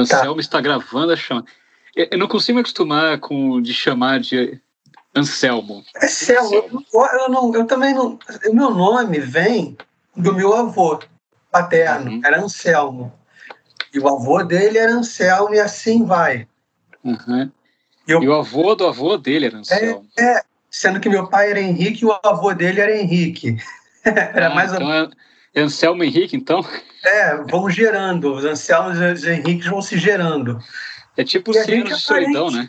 Anselmo tá. está gravando a chama. Eu não consigo me acostumar com de chamar de Anselmo. Anselmo, eu, eu, não, eu também não. O meu nome vem do meu avô paterno, uhum. era Anselmo. E o avô dele era Anselmo, e assim vai. Uhum. Eu, e o avô do avô dele era Anselmo. É, é, sendo que meu pai era Henrique e o avô dele era Henrique. era ah, mais então ou... é Anselmo Henrique, então? É, vão gerando. Os Anselmos e os Henriques vão se gerando. É tipo o Ciro de Solidão, né?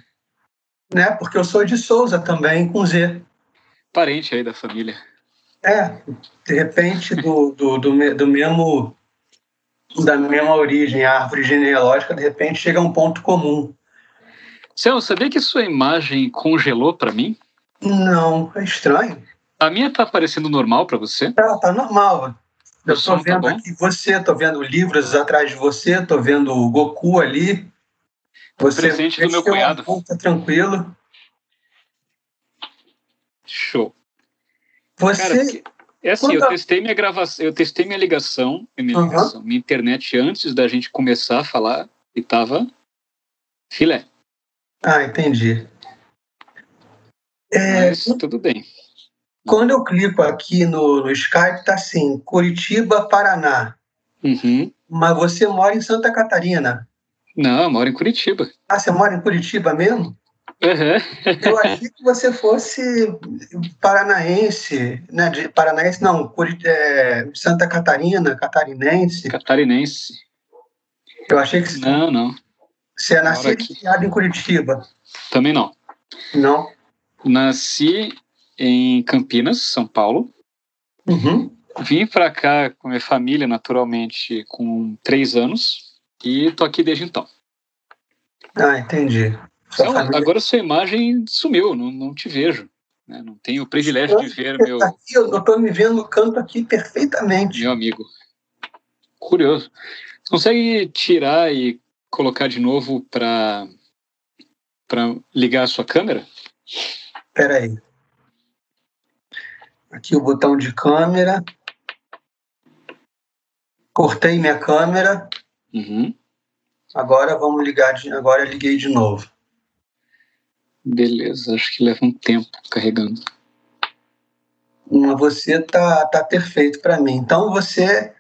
né? Porque eu sou de Souza também, com Z. Parente aí da família. É, de repente, do, do, do, do mesmo da mesma origem, a árvore genealógica, de repente chega a um ponto comum. Céu, sabia que sua imagem congelou para mim? Não, é estranho. A minha tá aparecendo normal para você? Tá, tá normal. Eu estou tá vendo tá aqui você, estou vendo livros atrás de você, estou vendo o Goku ali. Você presente do meu cunhado. Tá tranquilo. Show. Você. Cara, é assim, eu testei minha gravação, eu testei minha ligação, minha, uhum. ligação, minha internet antes da gente começar a falar e tava filé. Ah, entendi. É, Mas tudo bem. Quando eu clico aqui no, no Skype, tá assim, Curitiba, Paraná. Uhum. Mas você mora em Santa Catarina. Não, eu moro em Curitiba. Ah, você mora em Curitiba mesmo? Uhum. eu achei que você fosse paranaense, né? De, paranaense não, Curit é, Santa Catarina, catarinense. Catarinense. Eu achei que não, não. Você é nascido e criado em Curitiba? Também não. Não. Nasci em Campinas, São Paulo. Uhum. Vim para cá com minha família, naturalmente, com três anos e tô aqui desde então. Ah, entendi. Então. Agora sua imagem sumiu, não, não te vejo. Né? Não tenho o privilégio de ver meu. Tá aqui, eu estou me vendo no canto aqui perfeitamente. Meu amigo. Curioso. Você consegue tirar e colocar de novo para para ligar a sua câmera? Espera aí. Aqui o botão de câmera. Cortei minha câmera. Uhum. Agora vamos ligar. De, agora liguei de novo. Beleza, acho que leva um tempo carregando. Você tá, tá perfeito para mim. Então você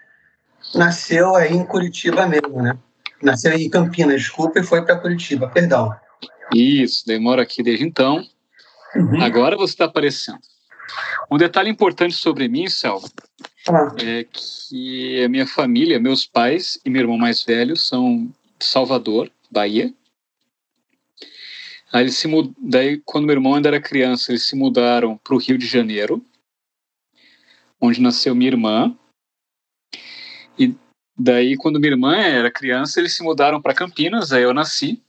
nasceu aí em Curitiba mesmo, né? Nasceu em Campinas, desculpa, e foi para Curitiba, perdão. Isso, demora aqui desde então. Uhum. Agora você está aparecendo. Um detalhe importante sobre mim, Selva, ah. é que a minha família, meus pais e meu irmão mais velho são de Salvador, Bahia. Aí eles se mud... Daí, quando meu irmão ainda era criança, eles se mudaram para o Rio de Janeiro, onde nasceu minha irmã. E daí, quando minha irmã era criança, eles se mudaram para Campinas, aí eu nasci.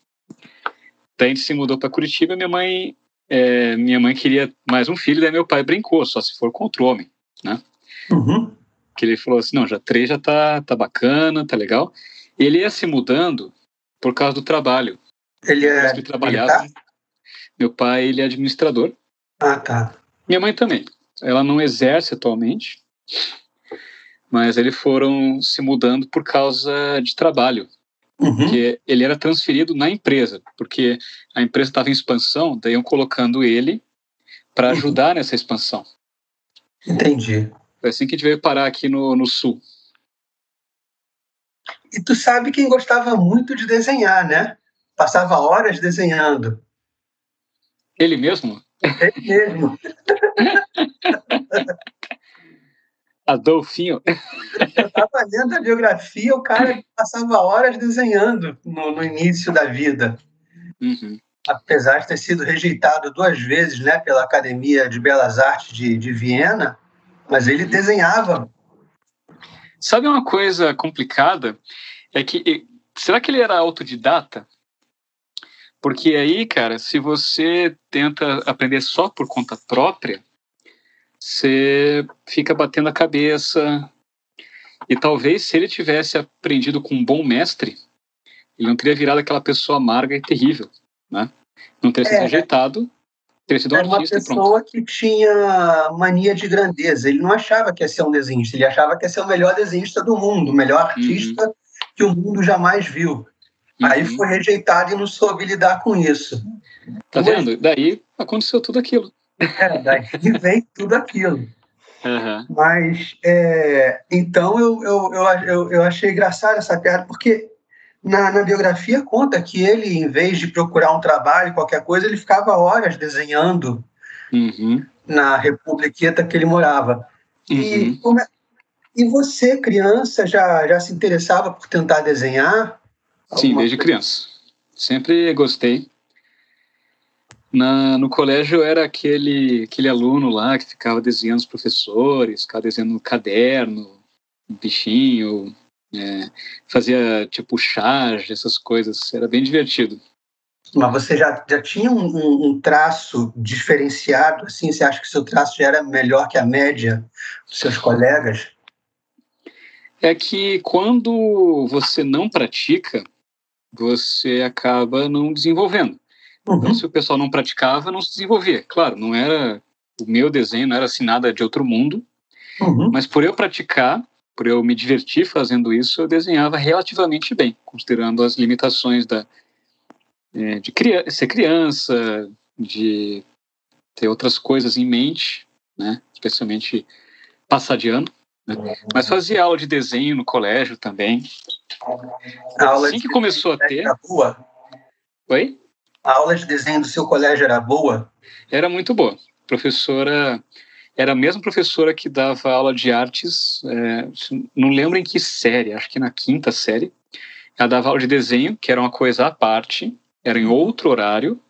Daí a gente se mudou para Curitiba minha mãe é, minha mãe queria mais um filho, daí meu pai brincou, só se for contra o homem, né? Uhum. Que ele falou assim, não, já três já tá, tá bacana, tá legal. E ele ia se mudando por causa do trabalho. Ele é que trabalhava. Meu pai, ele é administrador. Ah, tá. Minha mãe também. Ela não exerce atualmente, mas eles foram se mudando por causa de trabalho. Uhum. Que ele era transferido na empresa, porque a empresa estava em expansão, daí iam colocando ele para uhum. ajudar uhum. nessa expansão. Entendi. Foi assim que a gente veio parar aqui no, no sul. E tu sabe quem gostava muito de desenhar, né? Passava horas desenhando. Ele mesmo? Ele mesmo. Adolfinho. Eu estava lendo a biografia, o cara passava horas desenhando no, no início da vida. Uhum. Apesar de ter sido rejeitado duas vezes né, pela Academia de Belas Artes de, de Viena, mas ele desenhava. Sabe uma coisa complicada? É que será que ele era autodidata? Porque aí, cara, se você tenta aprender só por conta própria, você fica batendo a cabeça. E talvez se ele tivesse aprendido com um bom mestre, ele não teria virado aquela pessoa amarga e terrível, né? Não teria sido é. rejeitado Ter sido um Era uma e pronto. pessoa que tinha mania de grandeza. Ele não achava que ia ser um desenhista, ele achava que ia ser o melhor desenhista do mundo, o melhor artista que o mundo jamais viu. Aí Uhum. foi rejeitado e não soube lidar com isso. Tá vendo? Daí aconteceu tudo aquilo. É, daí vem tudo aquilo. Aham. Mas, é, então, eu, eu, eu, eu, achei engraçado essa piada, porque na, na biografia conta que ele, em vez de procurar um trabalho, qualquer coisa, ele ficava horas desenhando Uhum. na republiqueta que ele morava. E, Uhum. como é- e você, criança, já, já se interessava por tentar desenhar? Sim, desde coisa? criança. Sempre gostei. Na, no colégio eu era aquele, aquele aluno lá que ficava desenhando os professores, ficava desenhando no caderno, um bichinho, é, fazia tipo charge, essas coisas. Era bem divertido. Mas você já, já tinha um, um- traço diferenciado, assim? Você acha que seu traço já era melhor que a média dos seus colegas? É que quando você não pratica, você acaba não desenvolvendo. Então, Uhum. se o pessoal não praticava, não se desenvolvia. Claro, não era o meu desenho, não era assim nada de outro mundo, Uhum. mas por eu praticar, por eu me divertir fazendo isso, eu desenhava relativamente bem, considerando as limitações da é, de cria ser criança, de ter outras coisas em mente, né? Especialmente passar de ano. né? Mas fazia aula de desenho no colégio também. A aula Assim de que começou a ter, boa? oi? A aula de desenho do seu colégio era boa? Era muito boa. Professora era a mesma professora que dava aula de artes, é, não lembro em que série, acho que na quinta série. Ela dava aula de desenho, que era uma coisa à parte, era em outro horário.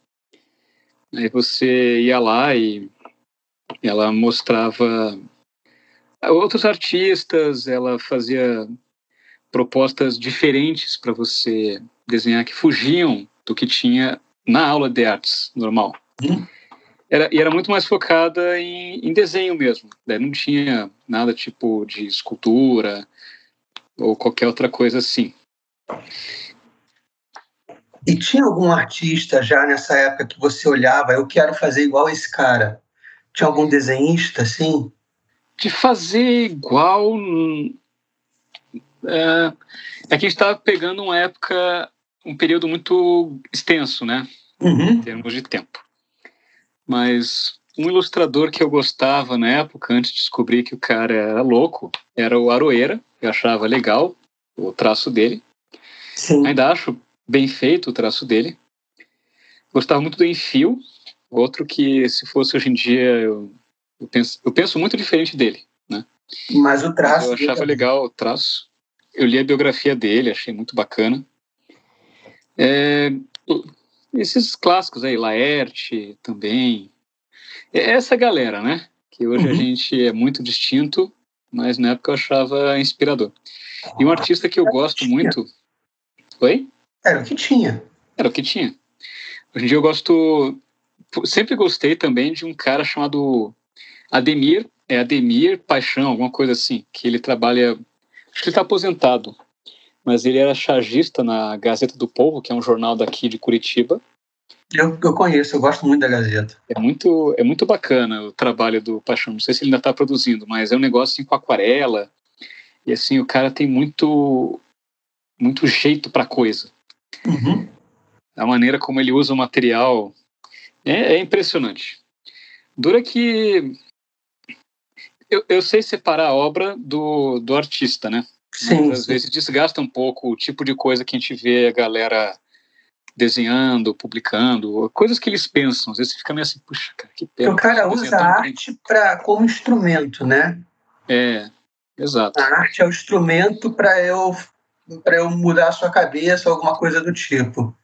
Aí você ia lá e ela mostrava outros artistas, ela fazia propostas diferentes para você desenhar que fugiam do que tinha na aula de artes normal. Hum. Era, e era muito mais focada em, em desenho mesmo. Daí não tinha nada tipo de escultura ou qualquer outra coisa assim. E tinha algum artista já nessa época que você olhava, eu quero fazer igual esse cara? Tinha algum desenhista, assim? De fazer igual. hum, É, é que a gente estava pegando uma época, um período muito extenso, né? Uhum. em termos de tempo. Mas um ilustrador que eu gostava na época, antes de descobrir que o cara era louco, era o Aroeira. Eu achava legal o traço dele. Sim. Ainda acho bem feito o traço dele. Gostava muito do Enfio, outro que, se fosse hoje em dia, eu, eu, penso, eu penso muito diferente dele. Mas o traço. eu achava legal o traço. Eu li a biografia dele, achei muito bacana. É, esses clássicos aí, Laerte também. É essa galera, né? Que hoje a Uhum. gente é muito distinto, mas na época eu achava inspirador. E um artista que eu gosto muito. Oi? Era o que tinha. Era o que tinha. Hoje em dia eu gosto. Sempre gostei também de um cara chamado Ademir. É Ademir Paixão, alguma coisa assim. Que ele trabalha. Acho que ele está aposentado. Mas ele era chargista na Gazeta do Povo, que é um jornal daqui de Curitiba. Eu, eu conheço, eu gosto muito da Gazeta. É muito, é muito bacana o trabalho do Paixão. Não sei se ele ainda está produzindo, mas é um negócio assim, com aquarela. E assim, o cara tem muito, muito jeito para coisa. Uhum. a maneira como ele usa o material é, é impressionante. Dura que eu, eu sei separar a obra do, do artista, né? Sim. Mas às vezes desgasta um pouco o tipo de coisa que a gente vê a galera desenhando, publicando, coisas que eles pensam. Às vezes fica meio assim, puxa, cara, que pena. o cara usa a arte pra, como instrumento, né? É, exato. A arte é o instrumento para eu para eu mudar a sua cabeça ou alguma coisa do tipo.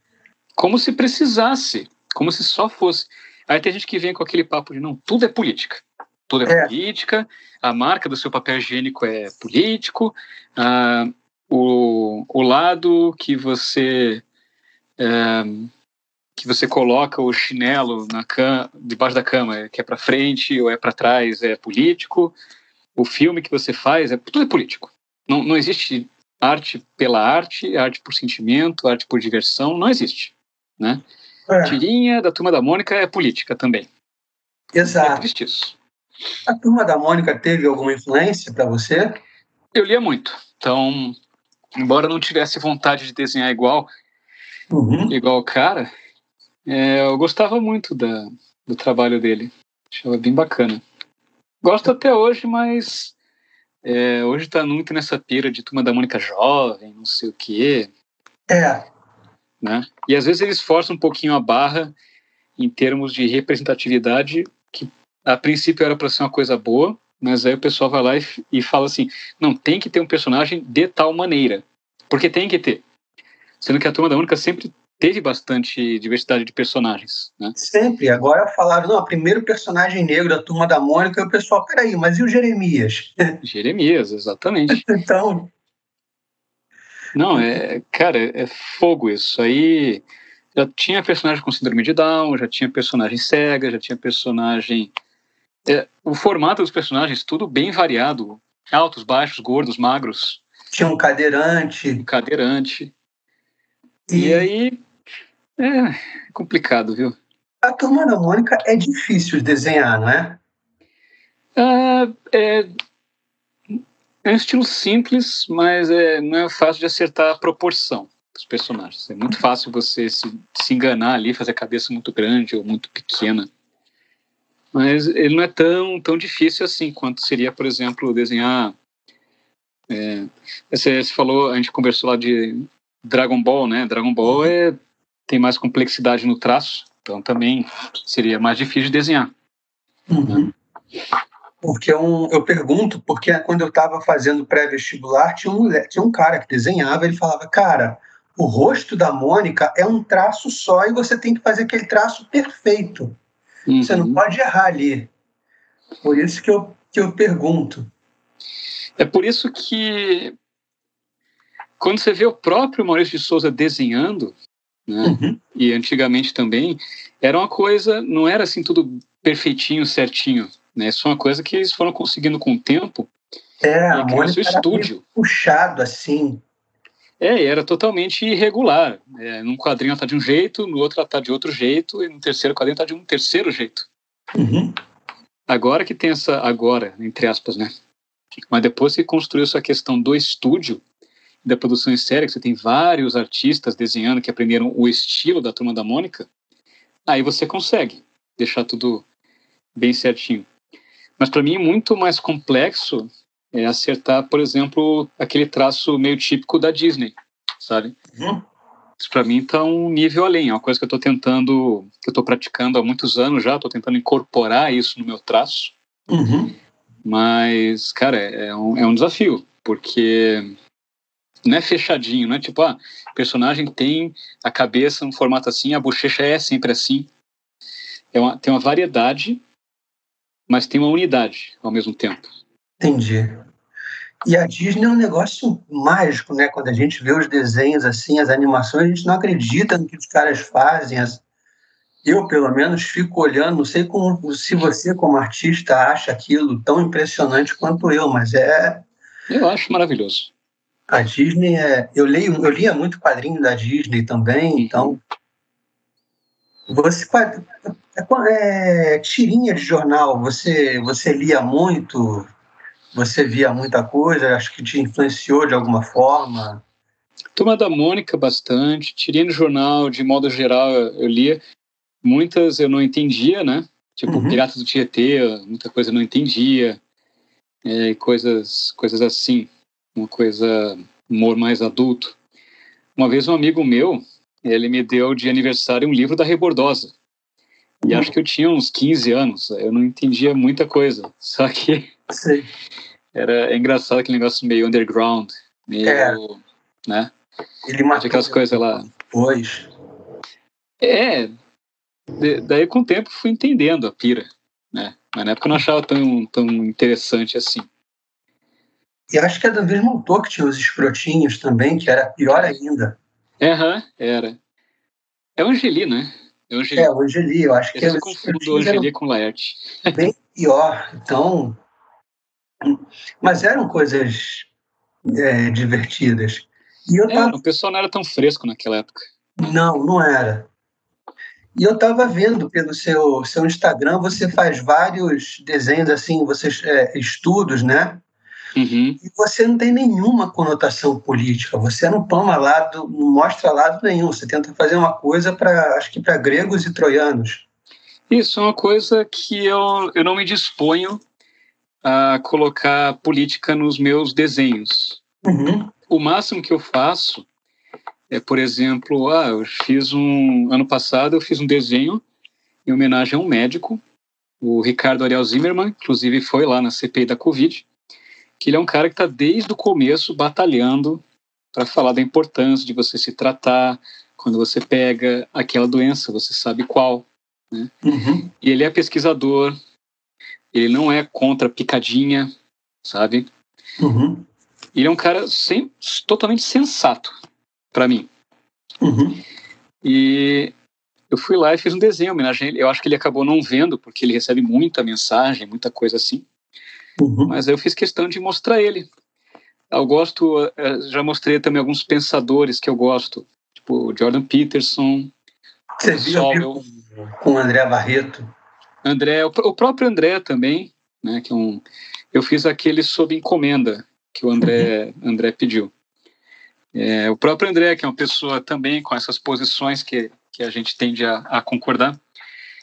Como se precisasse, como se só fosse. Aí tem gente que vem com aquele papo de não, tudo é política. Tudo é, É. política, a marca do seu papel higiênico é político, ah, o, o lado que você é, que você coloca o chinelo na cama, debaixo da cama, que é para frente ou é para trás, é político. O filme que você faz, é tudo é político. Não, não existe arte pela arte, arte por sentimento, arte por diversão, não existe, né? É. Tirinha da Turma da Mônica é política também. Exato. É triste isso. A turma da Mônica teve alguma influência para você? Eu lia muito. Então, embora não tivesse vontade de desenhar igual, Uhum. igual o cara, é, eu gostava muito da, do trabalho dele. Achava bem bacana. Gosto até hoje, mas é, hoje tá muito nessa pira de turma da Mônica jovem, não sei o quê, É, né? E às vezes eles forçam um pouquinho a barra em termos de representatividade, que a princípio era para ser uma coisa boa, mas aí o pessoal vai lá e, e fala assim: não, tem que ter um personagem de tal maneira. Porque tem que ter. Sendo que a turma da Mônica sempre teve bastante diversidade de personagens, né? sempre. Agora falaram, não, o primeiro personagem negro da turma da Mônica, e o pessoal, peraí, mas e o Jeremias? Jeremias, exatamente. Então, Não, é, cara, é fogo isso. Aí já tinha personagem com síndrome de Down, já tinha personagem cega, já tinha personagem. É, o formato dos personagens, tudo bem variado. Altos, baixos, gordos, magros, tinha um cadeirante. cadeirante. E, E aí. É complicado, viu? a turma da Mônica é difícil de desenhar, não é? Ah, é, é um estilo simples, mas é, não é fácil de acertar a proporção dos personagens. É muito fácil você se, se enganar ali, fazer a cabeça muito grande ou muito pequena. Mas ele não é tão, tão difícil assim quanto seria, por exemplo, desenhar. É, você, você falou, a gente conversou lá de Dragon Ball, né? Dragon Ball é, tem mais complexidade no traço, então também seria mais difícil de desenhar. Uhum. Porque um, eu pergunto, porque quando eu estava fazendo pré-vestibular, tinha um, tinha um cara que desenhava, ele falava, cara, o rosto da Mônica é um traço só e você tem que fazer aquele traço perfeito. Você não Uhum. pode errar ali. Por isso que eu, que eu pergunto. É por isso que quando você vê o próprio Maurício de Souza desenhando, né, Uhum. e antigamente também, era uma coisa, não era assim tudo perfeitinho, certinho, né? Isso é uma coisa que eles foram conseguindo com o tempo É, a Mônica era estúdio. puxado assim. É, era totalmente irregular. É, num quadrinho ela tá de um jeito, no outro ela tá de outro jeito, e no terceiro quadrinho tá de um terceiro jeito. Uhum. Agora que tem essa, agora, entre aspas, né? Mas depois que construiu essa questão do estúdio, da produção em série, que você tem vários artistas desenhando que aprenderam o estilo da Turma da Mônica, aí você consegue deixar tudo bem certinho. Mas para mim, muito mais complexo é acertar, por exemplo, aquele traço meio típico da Disney, sabe? Uhum. Isso para mim está um nível além, é uma coisa que eu estou tentando, que eu estou praticando há muitos anos já, estou tentando incorporar isso no meu traço. Uhum. Mas, cara, é um, é um desafio, porque não é fechadinho, não é tipo, ah, o personagem tem a cabeça no formato assim, a bochecha é sempre assim. É uma, tem uma variedade, mas tem uma unidade ao mesmo tempo. Entendi. E a Disney é um negócio mágico, né? Quando a gente vê os desenhos assim, as animações, a gente não acredita no que os caras fazem. Eu, pelo menos, fico olhando, não sei como, se você, como artista, acha aquilo tão impressionante quanto eu, mas é. Eu acho maravilhoso. A Disney é. Eu, leio, eu lia muito quadrinho da Disney também, então. Você. É, é, tirinha de jornal, você, você lia muito? Você via muita coisa? Acho que te influenciou de alguma forma? Turma da Mônica bastante, tirei no jornal, de modo geral eu lia. Muitas eu não entendia, né? Tipo, Uhum. Piratas do Tietê, muita coisa eu não entendia. É, coisas, coisas assim, uma coisa, humor mais adulto. Uma vez um amigo meu, ele me deu de aniversário um livro da Rebordosa. E Uhum. acho que eu tinha uns 15 anos, eu não entendia muita coisa. Só que Sei. era é engraçado aquele negócio meio underground, meio, É. né? Ele matou Aquelas coisas lá. depois. É, de- daí com o tempo fui entendendo a pira, né? Mas na época eu não achava tão, tão interessante assim. E acho que é do mesmo autor que tinha os escrotinhos também, que era pior ainda. Aham, era. É o Angeli, né? É o Angeli. É, o Angeli, eu acho que eu os sempre confundo o Angeli com o Laerte. bem pior. Então, mas eram coisas é, divertidas. E eu É, tava, o pessoal não era tão fresco naquela época. não, não era. E eu estava vendo pelo seu, seu Instagram, você faz vários desenhos assim, você é, estudos, né? Uhum. E você não tem nenhuma conotação política. Você não toma lado, não mostra lado nenhum. Você tenta fazer uma coisa para, acho que para gregos e troianos. Isso é uma coisa que eu, eu não me disponho a colocar política nos meus desenhos. Uhum. O máximo que eu faço é, por exemplo, ah, eu fiz um ano passado eu fiz um desenho em homenagem a um médico, o Ricardo Ariel Zimmermann, inclusive foi lá na CPI da Covid, que ele é um cara que está desde o começo batalhando para falar da importância de você se tratar quando você pega aquela doença, você sabe qual. Né? Uhum. E ele é pesquisador, ele não é contra picadinha, sabe? Uhum. Ele é um cara sem, totalmente sensato para mim. Uhum. E eu fui lá e fiz um desenho, homenagem. Eu acho que ele acabou não vendo, porque ele recebe muita mensagem, muita coisa assim. Uhum. Mas eu fiz questão de mostrar ele. Eu gosto, eh, já mostrei também alguns pensadores que eu gosto, tipo Jordan Peterson, Você viu com o André Barreto? André, o, próprio André também, né? Que é um, eu fiz aquele sob encomenda que o André, André pediu. É, o próprio André, que é uma pessoa também com essas posições que, que a gente tende a, a concordar,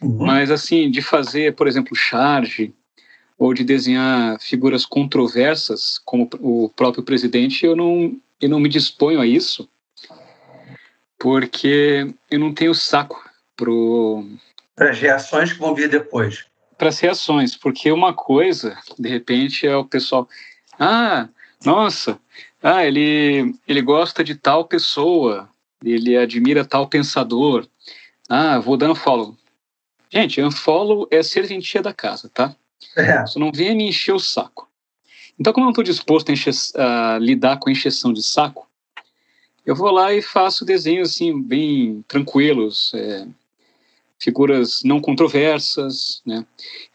Uhum. mas assim, de fazer, por exemplo, charge, ou de desenhar figuras controversas, como o próprio presidente, eu não, eu não me disponho a isso, porque eu não tenho saco Para as reações que vão vir depois. para as reações, porque uma coisa, de repente, é o pessoal, ah, nossa, ah, ele, ele gosta de tal pessoa, ele admira tal pensador, ah, vou dando follow. Gente, unfollow é serventia da casa, tá? É. Não venha me encher o saco. Então, como eu não estou disposto a, encher, a lidar com a encheção de saco, eu vou lá e faço desenhos assim, bem tranquilos, é, figuras não controversas, né?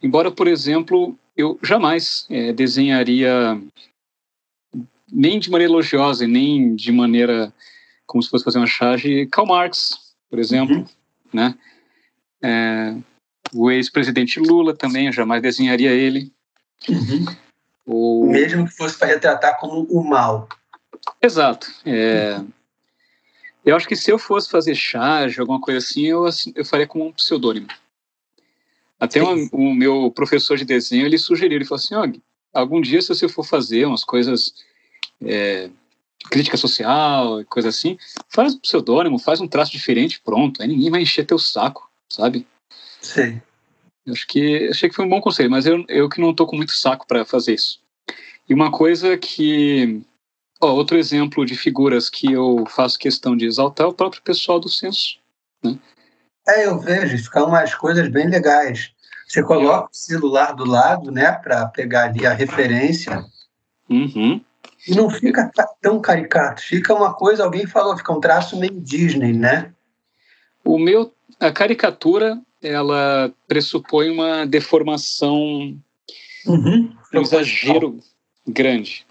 Embora, por exemplo, eu jamais é, desenharia nem de maneira elogiosa e nem de maneira como se fosse fazer uma charge Karl Marx, por exemplo, Uhum. né? É, o ex-presidente Lula também, eu jamais desenharia ele. Uhum. O... Mesmo que fosse para retratar como o mal. Exato. É, Eu acho que se eu fosse fazer charge, alguma coisa assim, eu, assim, eu faria com um pseudônimo. Até Sim. uma- o meu professor de desenho, ele sugeriu, ele falou assim, ó, algum dia se você for fazer umas coisas, é, crítica social, coisa assim, faz um pseudônimo, faz um traço diferente, pronto, aí ninguém vai encher teu saco, sabe? Sei. Eu Acho que achei que foi um bom conselho, mas eu, eu que não tô com muito saco para fazer isso. E uma coisa que, ó, outro exemplo de figuras que eu faço questão de exaltar é o próprio pessoal do censo. É, eu vejo, ficam umas coisas bem legais. Você coloca o celular do lado, né, para pegar ali a referência, Uhum. e não fica tão caricato. Fica uma coisa, alguém falou, fica um traço meio Disney, né? O meu, a caricatura, ela pressupõe uma deformação, Uhum. um exagero grande.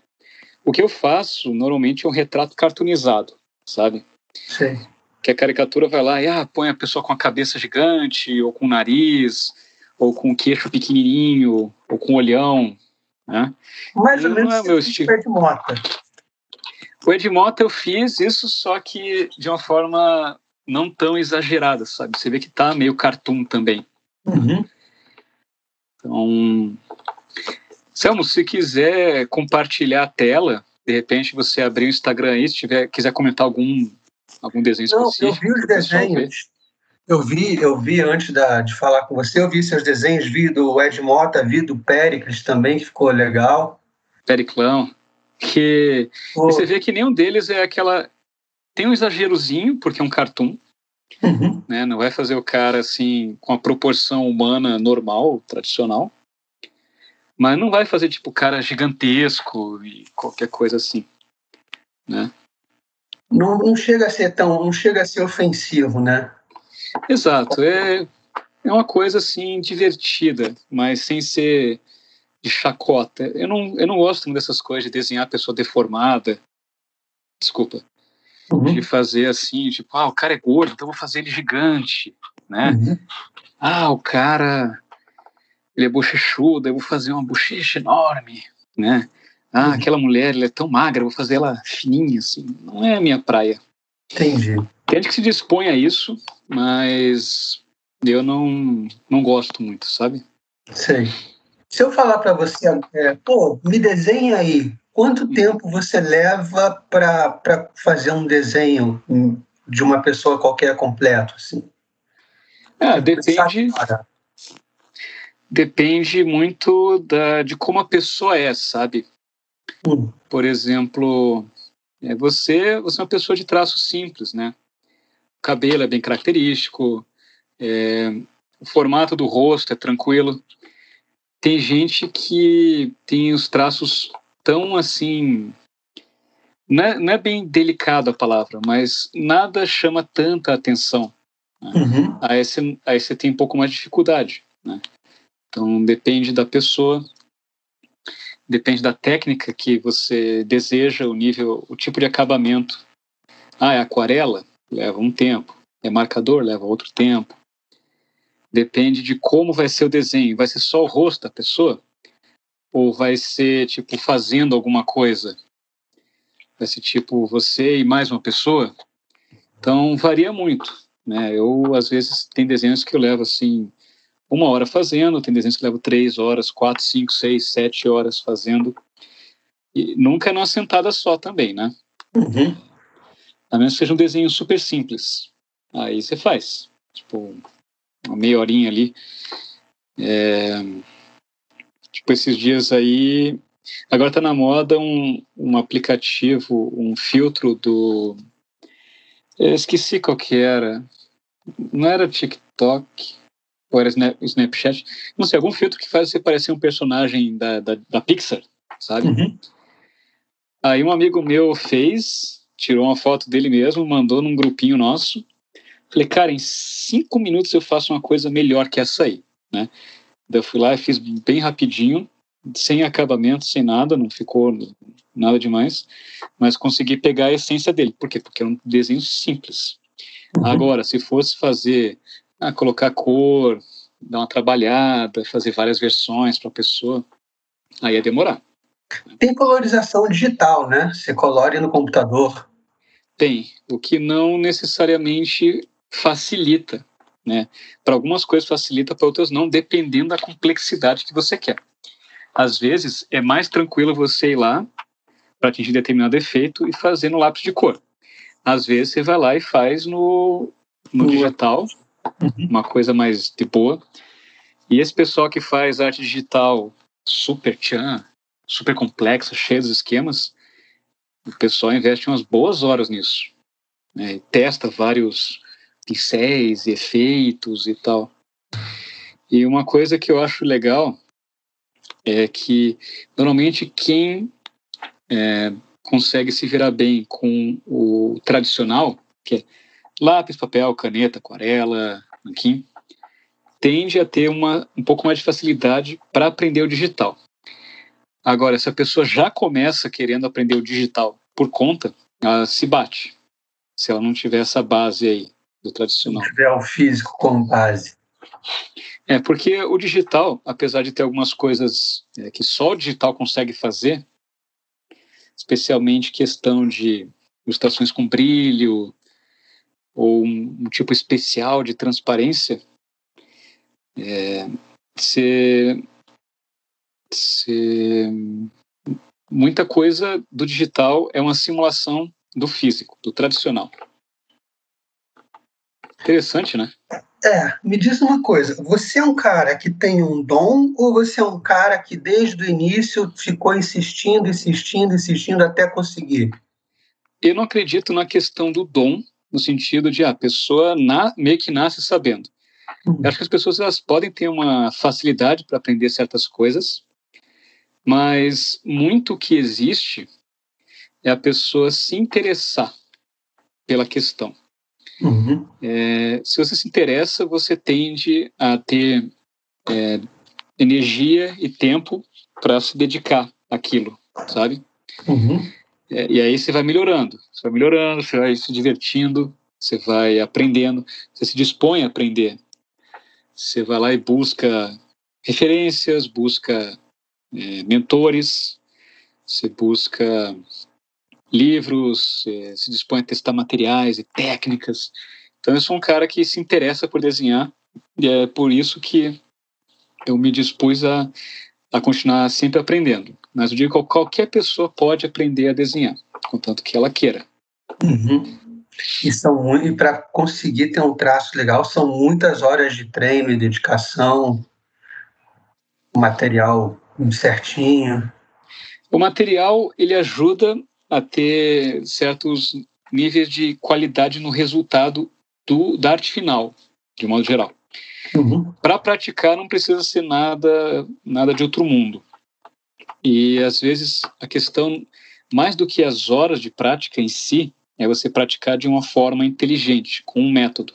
O que eu faço normalmente é um retrato cartoonizado, sabe? Sei. que a caricatura vai lá e ah, põe a pessoa com a cabeça gigante, ou com o nariz, ou com o queixo pequenininho, ou com o olhão, né? Mais ou Não menos é meu estilo. Ed Mota. O Ed Mota eu fiz isso, só que de uma forma não tão exagerada, sabe? Você vê que tá meio cartoon também. Uhum. Então, Selmo, se quiser compartilhar a tela, de repente você abrir o Instagram aí, se tiver, quiser comentar algum, algum desenho Não, eu específico. vi os desenhos. Eu vi, eu vi antes da, de falar com você, eu vi seus desenhos, vi do Ed Mota, vi do Péricles também, que ficou legal. Periclão, que Pô, você vê que nenhum deles é aquela. Tem um exagerozinho, porque é um cartoon, uhum. né? Não vai fazer o cara assim com a proporção humana normal, tradicional. Mas não vai fazer tipo o cara gigantesco e qualquer coisa assim, né? não, não chega a ser tão, não chega a ser ofensivo, né? Exato, é é uma coisa assim divertida, mas sem ser de chacota. Eu não eu não gosto muito dessas coisas de desenhar a pessoa deformada. Desculpa. Uhum. de fazer assim, tipo, ah, o cara é gordo, então vou fazer ele gigante. né? Uhum. Ah, o cara, ele é bochechudo, eu vou fazer uma bochecha enorme, né? Ah, uhum. aquela mulher, ela é tão magra, eu vou fazer ela fininha, assim. Não é a minha praia. Entendi. Tem gente que se dispõe a isso, mas eu não, não gosto muito, sabe? Sei. Se eu falar para você, é, pô, me desenha aí, quanto hum. tempo você leva para fazer um desenho de uma pessoa qualquer completo, assim? É, depende. Depende muito da, de como a pessoa é, sabe? Hum. Por exemplo, é, você, você é uma pessoa de traço simples, né? O cabelo é bem característico, é, o formato do rosto é tranquilo. Tem gente que tem os traços tão assim. Não é, não é bem delicado a palavra, mas nada chama tanta atenção. Né? Uhum. Aí, você, aí você tem um pouco mais de dificuldade. Né? Então depende da pessoa, depende da técnica que você deseja, o nível, o tipo de acabamento. Ah, é aquarela? Leva um tempo. É marcador? Leva outro tempo. Depende de como vai ser o desenho. Vai ser só o rosto da pessoa? Ou vai ser, tipo, fazendo alguma coisa? Vai ser, tipo, você e mais uma pessoa? Então, varia muito. Né? Eu, às vezes, tem desenhos que eu levo, assim, uma hora fazendo, tem desenhos que levo três horas, quatro, cinco, seis, sete horas fazendo. E nunca é numa sentada só também, né? Uhum. A menos que seja um desenho super simples. Aí você faz. Tipo, uma meia horinha ali. É, tipo, esses dias aí. Agora tá na moda um, um aplicativo, um filtro do. Eu esqueci qual que era. Não era TikTok, ou era Snapchat. Não sei, algum filtro que faz você parecer um personagem da, da, da Pixar, sabe? Uhum. Aí um amigo meu fez, tirou uma foto dele mesmo, mandou num grupinho nosso. Falei, cara, em cinco minutos eu faço uma coisa melhor que essa aí, né? Daí eu fui lá e fiz bem rapidinho, sem acabamento, sem nada, não ficou nada demais, mas consegui pegar a essência dele. Por quê? Porque é um desenho simples. Uhum. Agora, se fosse fazer, ah, colocar cor, dar uma trabalhada, fazer várias versões para a pessoa, aí ia demorar. Tem colorização digital, né? Você colore no computador. Tem, o que não necessariamente facilita, né? Para algumas coisas facilita, para outras não, dependendo da complexidade que você quer. Às vezes é mais tranquilo você ir lá para atingir determinado efeito e fazer no lápis de cor. Às vezes você vai lá e faz no, no digital, uhum. uma coisa mais de boa. E esse pessoal que faz arte digital super tchan, super complexa, cheia dos esquemas, o pessoal investe umas boas horas nisso. Né? testa vários pincéis, efeitos e tal. E uma coisa que eu acho legal é que normalmente quem é, consegue se virar bem com o tradicional, que é lápis, papel, caneta, aquarela, nanquim, tende a ter uma, um pouco mais de facilidade para aprender o digital. Agora, se a pessoa já começa querendo aprender o digital por conta, ela se bate. Se ela não tiver essa base aí do tradicional. Se tiver o físico como base. É, porque o digital, apesar de ter algumas coisas é, que só o digital consegue fazer, especialmente questão de ilustrações com brilho, ou um, um tipo especial de transparência, é, se, se, muita coisa do digital é uma simulação do físico, do tradicional. Interessante, né? É, me diz uma coisa, você é um cara que tem um dom ou você é um cara que desde o início ficou insistindo, insistindo, insistindo até conseguir? Eu não acredito na questão do dom, no sentido de ah, a pessoa na, meio que nasce sabendo. Uhum. Eu acho que as pessoas elas podem ter uma facilidade para aprender certas coisas, mas muito que existe é a pessoa se interessar pela questão. Uhum. É, se você se interessa, você tende a ter é, energia e tempo para se dedicar àquilo, sabe? Uhum. É, e aí você vai melhorando, você vai melhorando, você vai se divertindo. você vai aprendendo, você se dispõe a aprender. Você vai lá e busca referências, busca é, mentores, você busca livros, é, se dispõe a testar materiais e técnicas. Então eu sou um cara que se interessa por desenhar e é por isso que eu me dispus a, a continuar sempre aprendendo. Mas eu digo que qualquer pessoa pode aprender a desenhar, contanto que ela queira. Uhum. E, são, e para conseguir ter um traço legal, são muitas horas de treino e dedicação, material certinho. O material ele ajuda a ter certos níveis de qualidade no resultado do, da arte final, de modo geral. Uhum. Para praticar não precisa ser nada, nada de outro mundo. E às vezes a questão, mais do que as horas de prática em si, é você praticar de uma forma inteligente, com um método.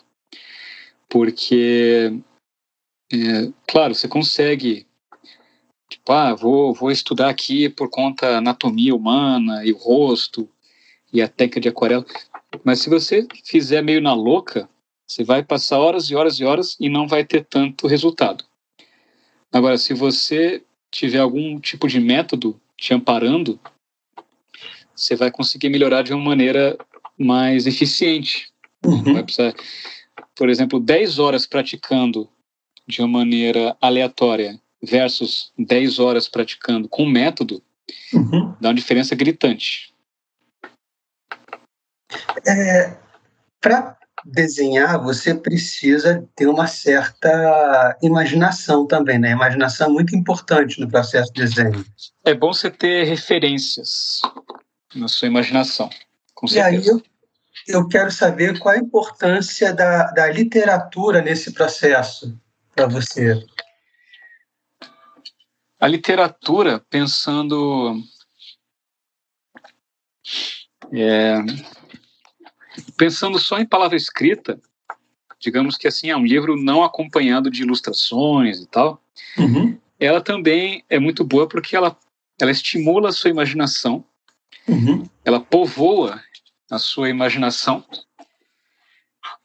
Porque, é, claro, você consegue Tipo, ah, vou, vou estudar aqui por conta anatomia humana e o rosto e a técnica de aquarela. Mas se você fizer meio na louca, você vai passar horas e horas e horas e não vai ter tanto resultado. Agora, se você tiver algum tipo de método te amparando, você vai conseguir melhorar de uma maneira mais eficiente. Uhum. Vai precisar, por exemplo, 10 horas praticando de uma maneira aleatória versus 10 horas praticando com método, uhum. dá uma diferença gritante. É, desenhar, você precisa ter uma certa imaginação também, né? A imaginação é muito importante no processo de desenho. É bom você ter referências na sua imaginação, com certeza. E aí eu, eu quero saber qual a importância da, da literatura nesse processo para você. A literatura, pensando. É, pensando só em palavra escrita, digamos que assim, é um livro não acompanhado de ilustrações e tal, uhum. ela também é muito boa porque ela, ela estimula a sua imaginação, uhum. ela povoa a sua imaginação,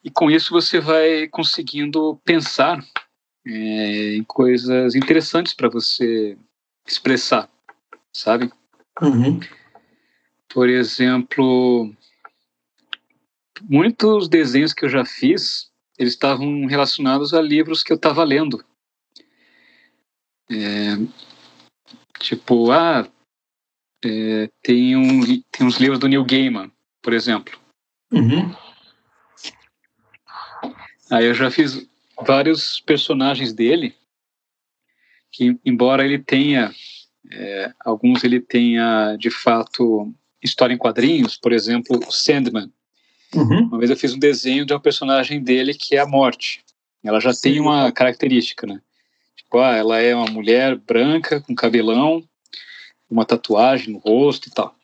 e com isso você vai conseguindo pensar é, em coisas interessantes para você expressar, sabe? Uhum. Por exemplo, muitos desenhos que eu já fiz, eles estavam relacionados a livros que eu estava lendo. É, tipo, ah, é, tem, um, tem uns livros do Neil Gaiman, por exemplo. Uhum. Aí eu já fiz vários personagens dele que, embora ele tenha é, alguns ele tenha de fato história em quadrinhos, por exemplo, Sandman. Uhum. Uma vez eu fiz um desenho de um personagem dele que é a Morte. Ela já Sim. tem uma característica, né? Tipo, ah, ela é uma mulher branca com cabelão, uma tatuagem no rosto e tal.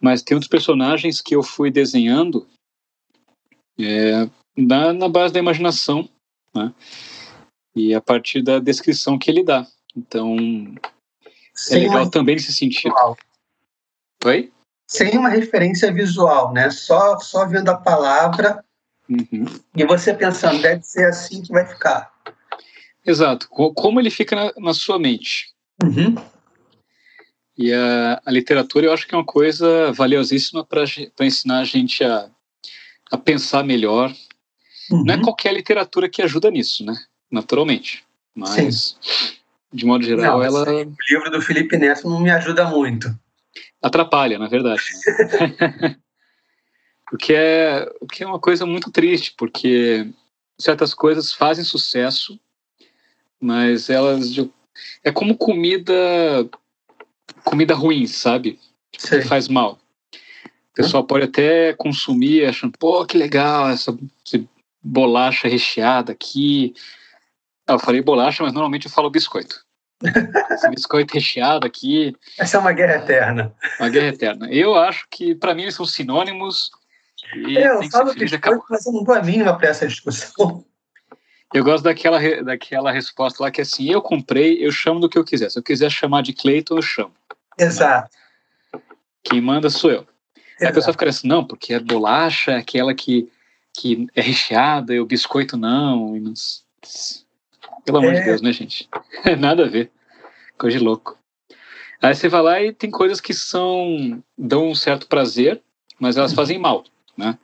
Mas tem outros personagens que eu fui desenhando é, na, na base da imaginação né? E a partir da descrição que ele dá. Então, Sem é legal também nesse sentido. Oi? Sem uma referência visual, né? Só, só vendo a palavra uhum. e você pensando, deve ser assim que vai ficar. Exato. Como ele fica na, na sua mente. Uhum. E a, a, literatura eu acho que é uma coisa valiosíssima para ensinar a gente a, a pensar melhor, Uhum. Não é qualquer literatura que ajuda nisso, né? Naturalmente. Mas, Sim. de modo geral, não, ela. O livro do Felipe Neto não me ajuda muito. Atrapalha, na verdade. Né? o, que é, o que é uma coisa muito triste, porque certas coisas fazem sucesso, mas elas. É como comida. Comida ruim, sabe? Tipo, que faz mal. O pessoal pode até consumir achando, pô, que legal, essa, esse bolacha recheada aqui. Ah, eu falei bolacha, mas normalmente eu falo biscoito. Esse biscoito recheado aqui. Essa é uma guerra eterna. Uma guerra eterna. Eu acho que, para mim, eles são sinônimos. E é, eu falo biscoito, mas eu não dou a mínima para essa discussão. Eu gosto daquela, daquela resposta lá que é assim: eu comprei, eu chamo do que eu quiser. Se eu quiser chamar de Cleiton, eu chamo. Exato. Quem manda sou eu. Exato. Aí a pessoa fica assim: não, porque a bolacha é aquela que que é recheada e o biscoito não. não... Pelo amor é. de Deus, né, gente? Nada a ver. Coisa de louco. Aí você vai lá e tem coisas que são dão um certo prazer, mas elas fazem mal, né?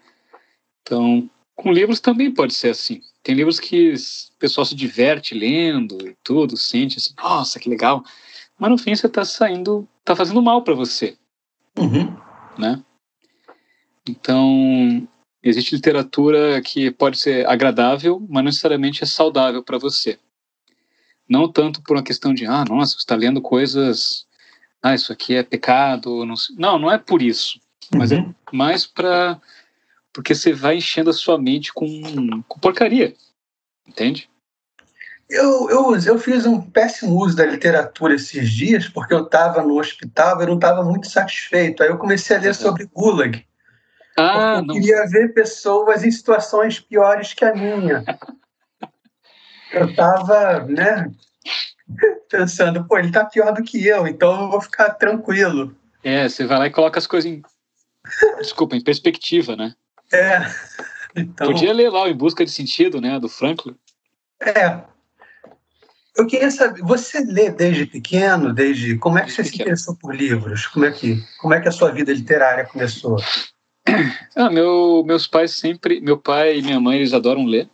Então, com livros também pode ser assim. Tem livros que o pessoal se diverte lendo e tudo, sente assim, nossa, que legal. Mas no fim você está saindo, está fazendo mal para você, uhum. né? Então, existe literatura que pode ser agradável, mas não necessariamente é saudável para você. Não tanto por uma questão de, ah, nossa, você está lendo coisas, ah, isso aqui é pecado. Não, não, não é por isso. Mas é uhum. é mais para. Porque você vai enchendo a sua mente com, com porcaria. Entende? Eu, eu, eu fiz um péssimo uso da literatura esses dias, porque eu estava no hospital, eu não estava muito satisfeito. Aí eu comecei a ler sobre Gulag. Ah, eu não. queria ver pessoas em situações piores que a minha. eu estava, né, pensando, pô, ele está pior do que eu, então eu vou ficar tranquilo. É, você vai lá e coloca as coisas em. Desculpa, em perspectiva, né? É. Então... Podia ler lá o Em Busca de Sentido, né, do Franklin. É. Eu queria saber, você lê desde pequeno, desde como é que você se interessou por livros? Como é que, como é que a sua vida literária começou? Ah, meu, meus pais sempre, meu pai e minha mãe, eles adoram ler.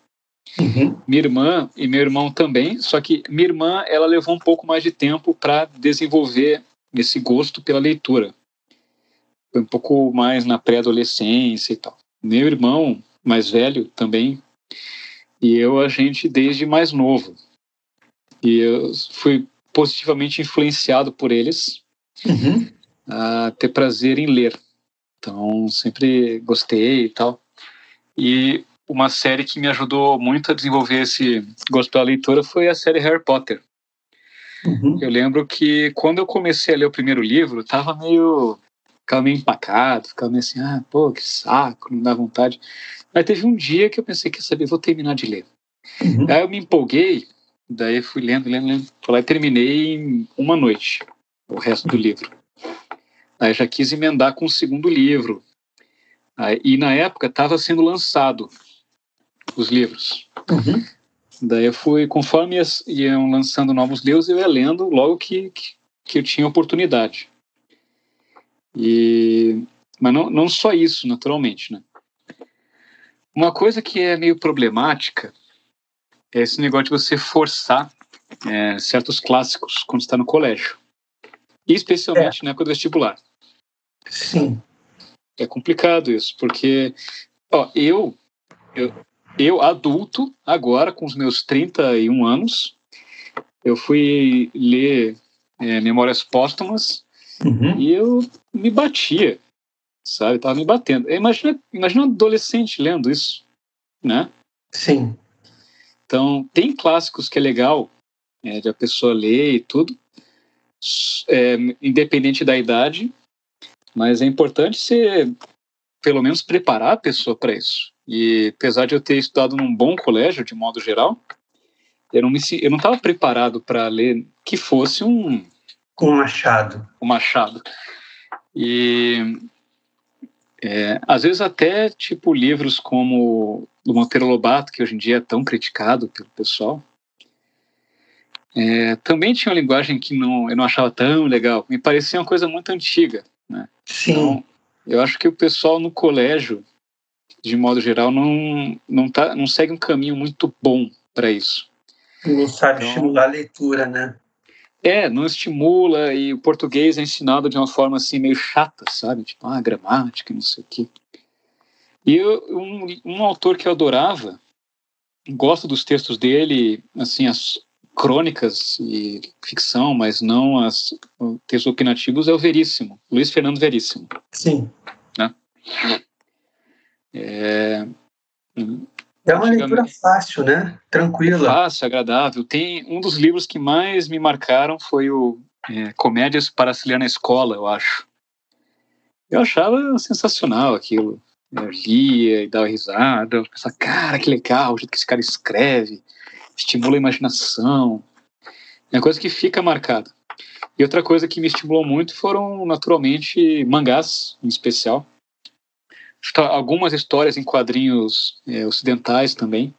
Uhum. Minha irmã e meu irmão também, só que minha irmã, ela levou um pouco mais de tempo para desenvolver esse gosto pela leitura. Foi um pouco mais na pré-adolescência e tal. Meu irmão, mais velho também, e eu, a gente desde mais novo. E eu fui positivamente influenciado por eles uhum. a ter prazer em ler. Então, sempre gostei e tal. E uma série que me ajudou muito a desenvolver esse gosto pela leitura foi a série Harry Potter. Uhum. Eu lembro que quando eu comecei a ler o primeiro livro, tava meio. ficava meio empacado, ficava meio assim, ah, pô, que saco, não dá vontade. Mas teve um dia que eu pensei, quer saber, vou terminar de ler. Uhum. Aí eu me empolguei, daí fui lendo, lendo, lendo, fui lá e terminei em uma noite o resto do livro. Aí já quis emendar com o segundo livro. Aí, e na época estava sendo lançado os livros. Uhum. Daí eu fui, conforme iam lançando novos livros, eu ia lendo logo que, que, que eu tinha oportunidade. E, mas não, não só isso, naturalmente, né? Uma coisa que é meio problemática é esse negócio de você forçar é, certos clássicos quando está no colégio. Especialmente é. na época do vestibular. Sim. É complicado isso, porque ó, eu, eu, eu, adulto, agora com os meus 31 anos, eu fui ler é, Memórias Póstumas uhum. e eu me batia, sabe? Tava me batendo. Imagina, imagina um adolescente lendo isso, né? Sim. Então, tem clássicos que é legal é, de a pessoa ler e tudo, é, independente da idade, mas é importante você, pelo menos, preparar a pessoa para isso. E apesar de eu ter estudado num bom colégio, de modo geral, eu não me eu não estava preparado para ler que fosse um um machado. Um machado. E é, às vezes até tipo livros como do Monteiro Lobato, que hoje em dia é tão criticado pelo pessoal, é, também tinha uma linguagem que não, eu não achava tão legal. Me parecia uma coisa muito antiga. Né? Sim. Então, eu acho que o pessoal no colégio, de modo geral, não, não, tá, não segue um caminho muito bom para isso. Não sabe então, estimular a leitura, né? É, não estimula e o português é ensinado de uma forma assim meio chata, sabe? Tipo, ah, gramática, não sei o quê. E eu, um, um autor que eu adorava, gosto dos textos dele, assim, as, crônicas e ficção, mas não as textos opinativos, é o Veríssimo, Luiz Fernando Veríssimo. Sim. Né? É, é uma leitura fácil, né? Tranquila. Fácil, agradável. Tem um dos livros que mais me marcaram foi o é, Comédias para se ler na escola, eu acho. Eu achava sensacional aquilo. Eu lia e dava risada. Eu pensava, cara, que legal o jeito que esse cara escreve estimula a imaginação. É uma coisa que fica marcada. E outra coisa que me estimulou muito foram, naturalmente, mangás, em especial. Algumas histórias em quadrinhos é, ocidentais também.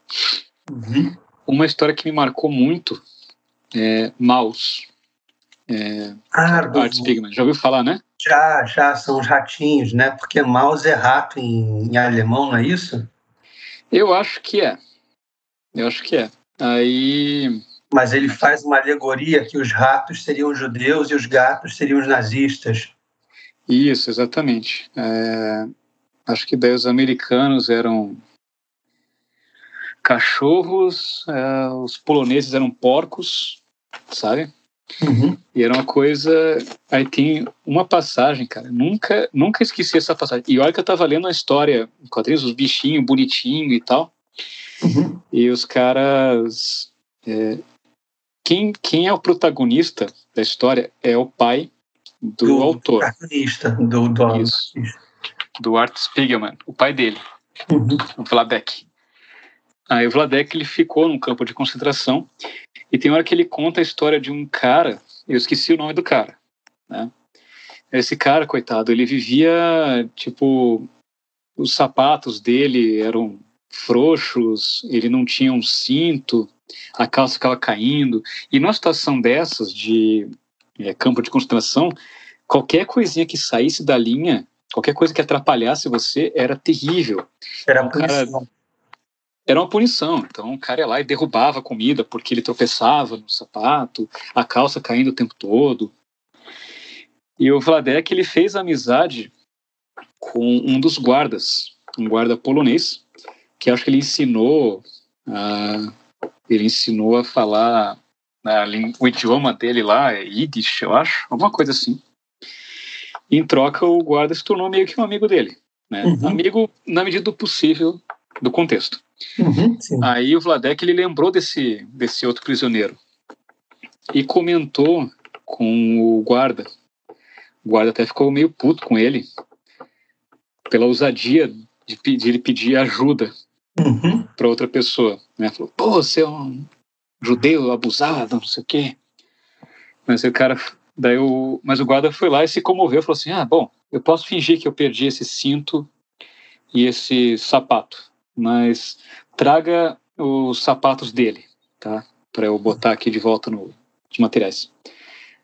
Uhum. Uma história que me marcou muito é Maus. É, ah, Art Spiegelman. Já ouviu falar, né? Já, já, são os ratinhos, né? Porque Maus é rato em, em alemão, não é isso? Eu acho que é. Eu acho que é. Aí. Mas ele faz uma alegoria que os ratos seriam os judeus e os gatos seriam os nazistas. Isso, exatamente. É... Acho que daí os americanos eram cachorros, é... os poloneses eram porcos, sabe? Uhum. E era uma coisa. Aí tem uma passagem, cara. Nunca, nunca esqueci essa passagem. E olha que eu tava lendo a história, quadrinhos, os bichinhos bonitinhos e tal. Uhum. E os caras. É, quem, quem é o protagonista da história é o pai do, do autor. Protagonista do, do, Isso. Do Art Spiegelman, o pai dele, uhum. o Vladek. Aí o Vladek ele ficou num campo de concentração e tem hora que ele conta a história de um cara, eu esqueci o nome do cara, né? Esse cara, coitado, ele vivia tipo os sapatos dele eram frouxos, ele não tinha um cinto, a calça ficava caindo. E numa situação dessas, de é, campo de concentração, qualquer coisinha que saísse da linha, qualquer coisa que atrapalhasse você, era terrível. Era uma punição. Cara, era uma punição. Então o cara ia lá e derrubava a comida porque ele tropeçava no sapato, a calça caindo o tempo todo. E o Vladek ele fez amizade com um dos guardas, um guarda polonês, que acho que ele ensinou a, ele ensinou a falar a, o idioma dele lá, é Yiddish, eu acho, alguma coisa assim. Em troca, o guarda se tornou meio que um amigo dele. Né? Uhum. Amigo na medida do possível do contexto. Uhum, Aí o Vladek ele lembrou desse, desse outro prisioneiro e comentou com o guarda. O guarda até ficou meio puto com ele pela ousadia de, de ele pedir ajuda uhum. para outra pessoa. Né? Falou, pô, você é um judeu abusado, não sei o quê. Mas o cara, daí o, mas o guarda foi lá e se comoveu, falou assim, ah, bom, eu posso fingir que eu perdi esse cinto e esse sapato, mas traga os sapatos dele, tá? Para eu botar aqui de volta nos materiais.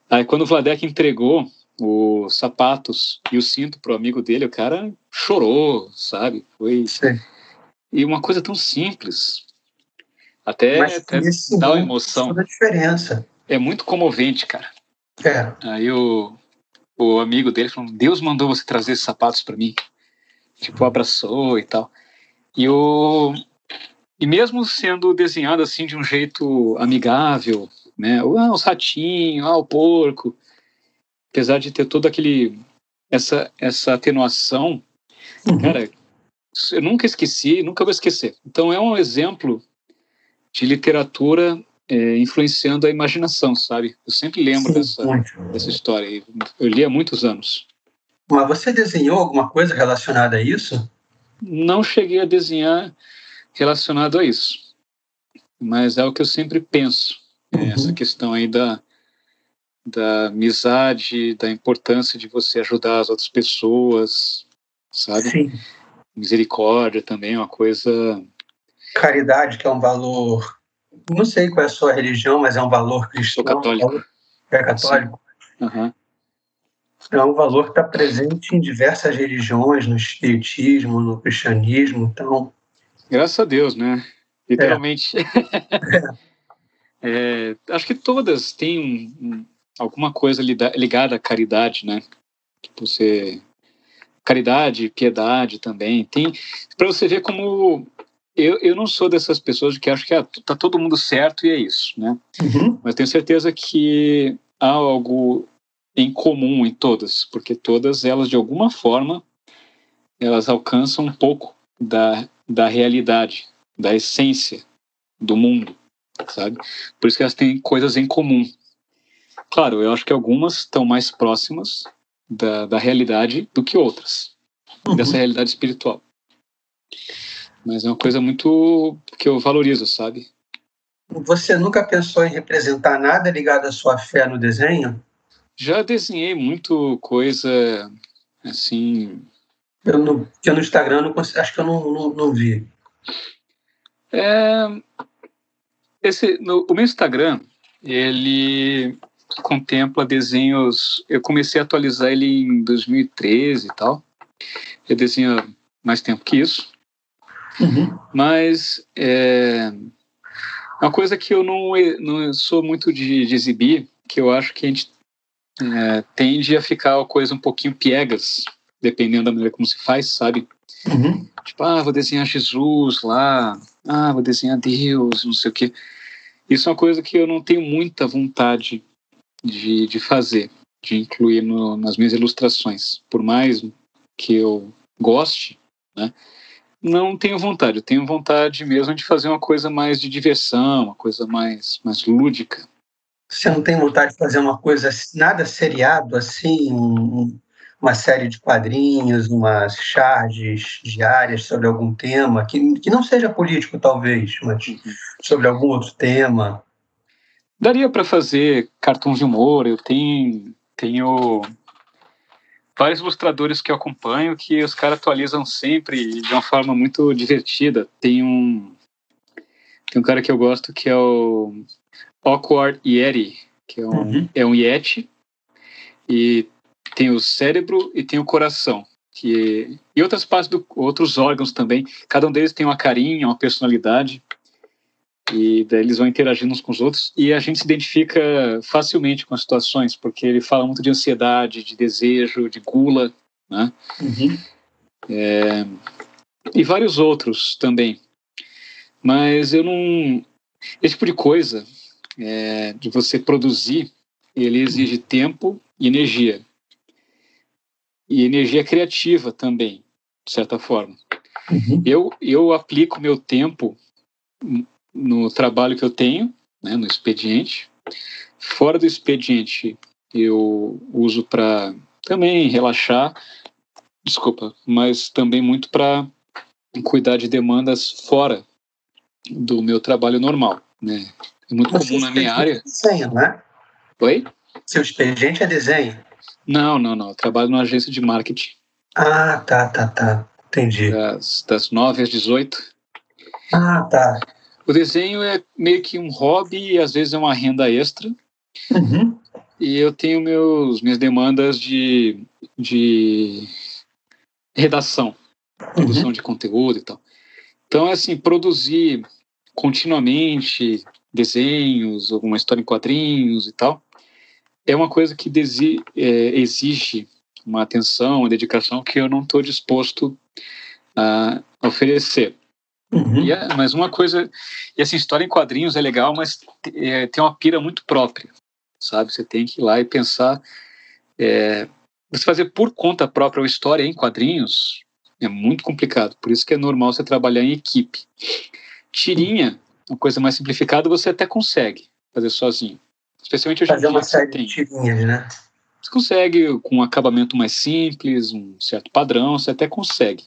Aí quando o Vladek entregou os sapatos e o cinto pro amigo dele, o cara chorou, sabe? Foi Sim. E uma coisa tão simples. Até, até dá uma emoção. Diferença. É muito comovente, cara. É. Aí o, o amigo dele falou: Deus mandou você trazer esses sapatos para mim. Tipo, abraçou e tal. E o. E mesmo sendo desenhado assim de um jeito amigável, né? Ah, os ratinhos, ah, o porco. Apesar de ter todo aquele. Essa, essa atenuação, uhum. cara, eu nunca esqueci, nunca vou esquecer. Então é um exemplo de literatura é, influenciando a imaginação, sabe? Eu sempre lembro Sim, dessa, dessa história. Eu li há muitos anos. Mas você desenhou alguma coisa relacionada a isso? Não cheguei a desenhar relacionado a isso, mas é o que eu sempre penso. É uhum. Essa questão aí da, da amizade, da importância de você ajudar as outras pessoas, sabe? Sim misericórdia também é uma coisa. Caridade, que é um valor. Não sei qual é a sua religião, mas é um valor cristão. Sou católico. É católico? Uhum. É um valor que está presente em diversas religiões, no espiritismo, no cristianismo, então. Graças a Deus, né? Literalmente. É. é, acho que todas têm um, um, alguma coisa ligada à caridade, né? Que você caridade, piedade também. Tem para você ver como eu, eu não sou dessas pessoas que acham que ah, tá todo mundo certo e é isso, né? Uhum. Mas tenho certeza que há algo em comum em todas, porque todas elas de alguma forma elas alcançam um pouco da, da realidade, da essência do mundo, sabe? Por isso que elas têm coisas em comum. Claro, eu acho que algumas estão mais próximas da, da realidade do que outras, uhum. dessa realidade espiritual. Mas é uma coisa muito que eu valorizo, sabe? Você nunca pensou em representar nada ligado à sua fé no desenho? Já desenhei muito coisa assim Eu no, eu no Instagram não acho que eu não, não, não vi. É, esse, no, o meu Instagram, ele contempla desenhos. Eu comecei a atualizar ele em 2013 e tal. Eu desenho mais tempo que isso. Uhum. Mas é, uma coisa que eu não, não sou muito de, de exibir, que eu acho que a gente é, tende a ficar a coisa um pouquinho piegas, dependendo da maneira como se faz, sabe? Uhum. Tipo, ah, vou desenhar Jesus lá, ah, vou desenhar Deus, não sei o quê. Isso é uma coisa que eu não tenho muita vontade de, de fazer, de incluir no, nas minhas ilustrações. Por mais que eu goste, né? Não tenho vontade. Eu tenho vontade mesmo de fazer uma coisa mais de diversão, uma coisa mais, mais lúdica. Você não tem vontade de fazer uma coisa nada seriado, assim, uma série de quadrinhos, umas charges diárias sobre algum tema, que, que não seja político, talvez, mas uhum. sobre algum outro tema? Daria para fazer cartões de humor. Eu tenho, tenho vários ilustradores que eu acompanho que os caras atualizam sempre de uma forma muito divertida. Tem um, tem um cara que eu gosto que é o Awkward Yeti, que é um, uhum. é um Yeti, e tem o cérebro e tem o coração. Que, e outras partes do outros órgãos também. Cada um deles tem uma carinha, uma personalidade. E daí eles vão interagindo uns com os outros. E a gente se identifica facilmente com as situações, porque ele fala muito de ansiedade, de desejo, de gula, né? Uhum. É, e vários outros também. Mas eu não. Esse tipo de coisa, é, de você produzir, ele exige tempo e energia e energia criativa também, de certa forma. Uhum. Eu, eu aplico meu tempo no trabalho que eu tenho, né, no expediente. Fora do expediente, eu uso para também relaxar, desculpa, mas também muito para cuidar de demandas fora do meu trabalho normal, né? É muito comum na minha área. É desenho, né? Oi? Seu expediente é desenho? Não, não, não. Eu trabalho numa agência de marketing. Ah, tá, tá, tá. Entendi. Das, das 9 às 18. Ah, tá. O desenho é meio que um hobby e às vezes é uma renda extra. Uhum. E eu tenho meus, minhas demandas de, de redação, produção uhum. de conteúdo e tal. Então, é assim, produzir continuamente desenhos, alguma história em quadrinhos e tal, é uma coisa que desi, é, exige uma atenção, uma dedicação que eu não estou disposto a oferecer. Uhum. E é, mas uma coisa, e essa história em quadrinhos é legal, mas é, tem uma pira muito própria, sabe? Você tem que ir lá e pensar. É, você fazer por conta própria uma história em quadrinhos é muito complicado, por isso que é normal você trabalhar em equipe. Tirinha, uma coisa mais simplificada, você até consegue fazer sozinho. Especialmente hoje em dia. Fazer uma série de tirinhas, né? Você consegue com um acabamento mais simples, um certo padrão, você até consegue.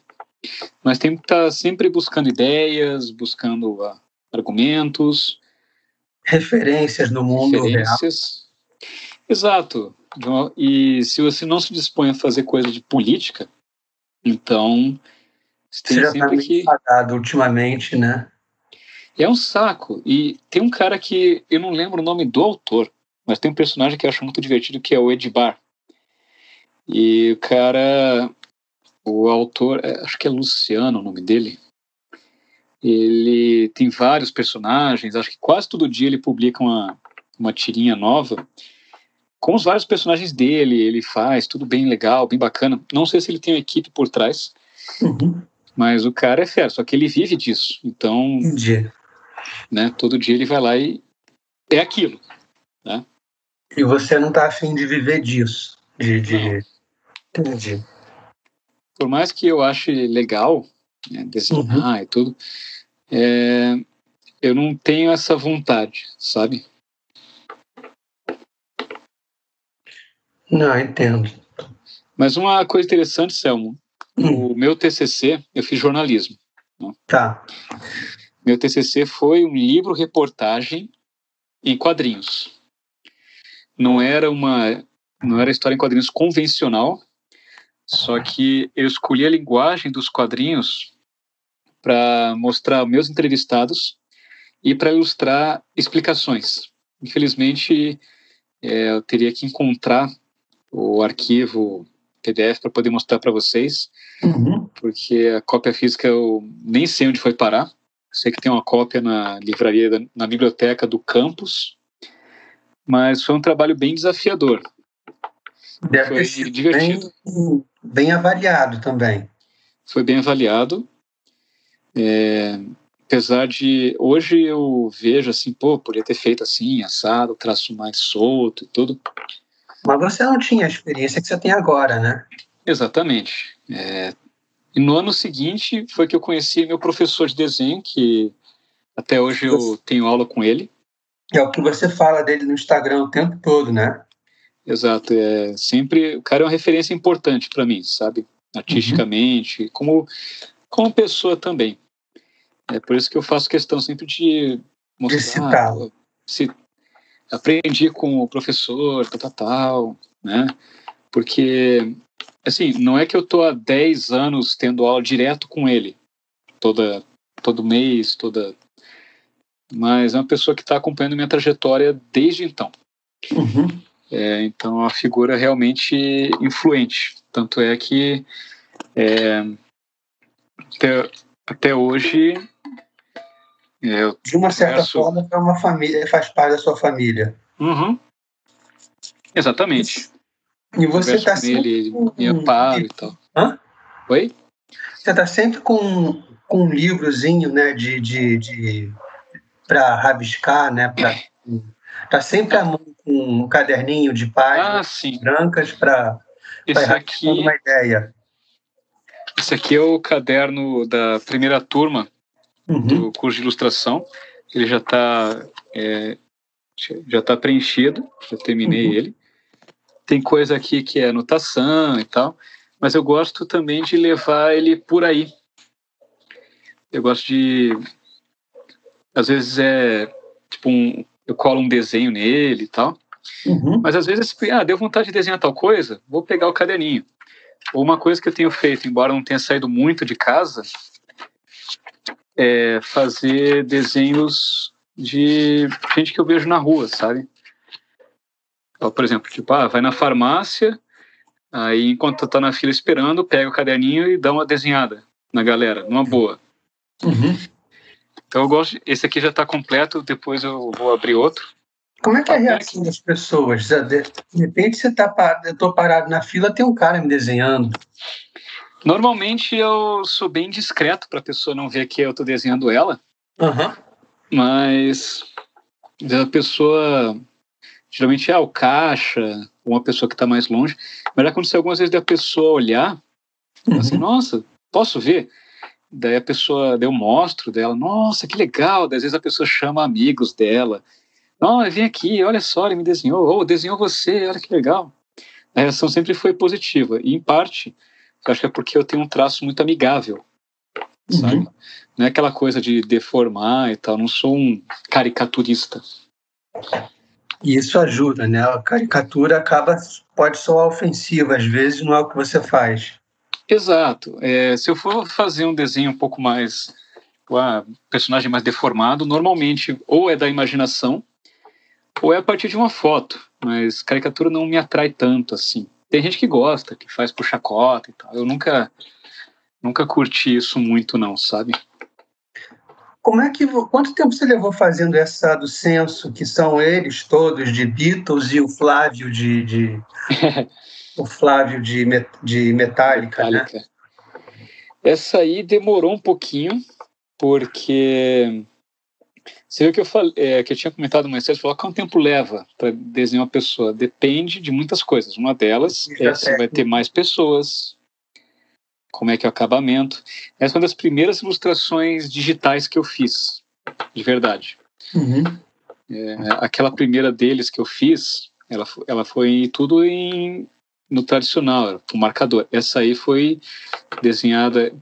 Mas tem que estar sempre buscando ideias, buscando uh, argumentos. Referências no mundo referências. real. Exato. E se você não se dispõe a fazer coisa de política, então você tem você já tá sempre tá que ultimamente, né? é um saco. E tem um cara que eu não lembro o nome do autor, mas tem um personagem que eu acho muito divertido que é o Edbar. E o cara, o autor, é, acho que é Luciano o nome dele. Ele tem vários personagens, acho que quase todo dia ele publica uma, uma tirinha nova com os vários personagens dele, ele faz tudo bem legal, bem bacana. Não sei se ele tem uma equipe por trás, uhum. mas o cara é fera, só que ele vive disso. Então, Entendi. né, todo dia ele vai lá e é aquilo, né? E você não está afim de viver disso, de, de... Entendi. Por mais que eu ache legal né, desenhar uhum. e tudo, é, eu não tenho essa vontade, sabe? Não, entendo. Mas uma coisa interessante, Selmo, hum. o meu TCC, eu fiz jornalismo. Né? Tá. Meu TCC foi um livro-reportagem em quadrinhos. Não era uma não era história em quadrinhos convencional, Só que eu escolhi a linguagem dos quadrinhos para mostrar meus entrevistados e para ilustrar explicações. Infelizmente, é, eu teria que encontrar o arquivo PDF para poder mostrar para vocês, uhum. porque a cópia física eu nem sei onde foi parar. Sei que tem uma cópia na livraria, na biblioteca do campus, mas foi um trabalho bem desafiador. Deve foi ter sido divertido. Bem, bem, avaliado também. Foi bem avaliado. É, apesar de hoje eu vejo assim, pô, podia ter feito assim, assado, traço mais solto e tudo. Mas você não tinha a experiência que você tem agora, né? Exatamente. É, e no ano seguinte foi que eu conheci meu professor de desenho, que até hoje eu tenho aula com ele. É o que você fala dele no Instagram o tempo todo, né? Exato. É sempre o cara é uma referência importante para mim, sabe? Artisticamente, uhum. como como pessoa também. É por isso que eu faço questão sempre de mostrar. De se aprendi com o professor, tal, tal, tal, né? Porque, assim, não é que eu tô há 10 anos tendo aula direto com ele, toda, todo mês, toda. Mas é uma pessoa que está acompanhando minha trajetória desde então. Uhum. É, então, é uma figura realmente influente. Tanto é que é, até, até hoje eu de uma certa forma, é uma família, faz parte da sua família. Uhum. Exatamente. E você está sempre. Com... Me amparo e tal. Hã? Oi? Você está sempre com, com um livrozinho, né, de, de, de para rabiscar, né, para tá sempre a mão um caderninho de páginas ah, brancas para aqui uma ideia. Esse aqui é o caderno da primeira turma uhum. do curso de ilustração. Ele já está é, já está preenchido, já terminei uhum. ele. Tem coisa aqui que é anotação e tal, mas eu gosto também de levar ele por aí. Eu gosto de, às vezes é tipo um, eu colo um desenho nele e tal. Uhum. Mas às vezes, ah, deu vontade de desenhar tal coisa, vou pegar o caderninho. Ou uma coisa que eu tenho feito, embora não tenha saído muito de casa, é fazer desenhos de gente que eu vejo na rua, sabe? Então, por exemplo, tipo, ah, vai na farmácia, aí enquanto tá na fila esperando, pega o caderninho e dá uma desenhada na galera, numa boa. Uhum. Então eu gosto, esse aqui já está completo, depois eu vou abrir outro. Como é que é a reação das pessoas? De repente você tá parado, eu tô parado na fila, tem um cara me desenhando. Normalmente eu sou bem discreto para a pessoa não ver que eu estou desenhando ela. Uhum. Mas a pessoa geralmente é o caixa, uma pessoa que está mais longe. Mas já aconteceu algumas vezes da pessoa olhar, uhum. assim, nossa, posso ver? Daí a pessoa, daí eu mostro dela, nossa, que legal. Daí, às vezes a pessoa chama amigos dela. Não, vem aqui, olha só, ele me desenhou. Ou oh, desenhou você, olha que legal. A reação sempre foi positiva. E, em parte, eu acho que é porque eu tenho um traço muito amigável, uhum. sabe? Não é aquela coisa de deformar e tal. Não sou um caricaturista. E isso ajuda, né? A caricatura acaba pode soar ofensiva às vezes, não é o que você faz. Exato. É, se eu for fazer um desenho um pouco mais, ah, personagem mais deformado, normalmente ou é da imaginação ou é a partir de uma foto. Mas caricatura não me atrai tanto assim. Tem gente que gosta, que faz por chacota e tal. Eu nunca, nunca curti isso muito, não, sabe? Como é que quanto tempo você levou fazendo essa do censo, que são eles todos de Beatles e o Flávio de, de o Flávio de, de Metallica, né? Metallica. Né? Essa aí demorou um pouquinho porque você viu que eu falei, é, que eu tinha comentado mais cedo, falou quanto tempo leva para desenhar uma pessoa? Depende de muitas coisas. Uma delas é se vai ter mais pessoas, como é que é o acabamento. Essa é uma das primeiras ilustrações digitais que eu fiz, de verdade. Uhum. É, aquela primeira deles que eu fiz, ela, ela foi tudo em, no tradicional, o marcador. Essa aí foi desenhada.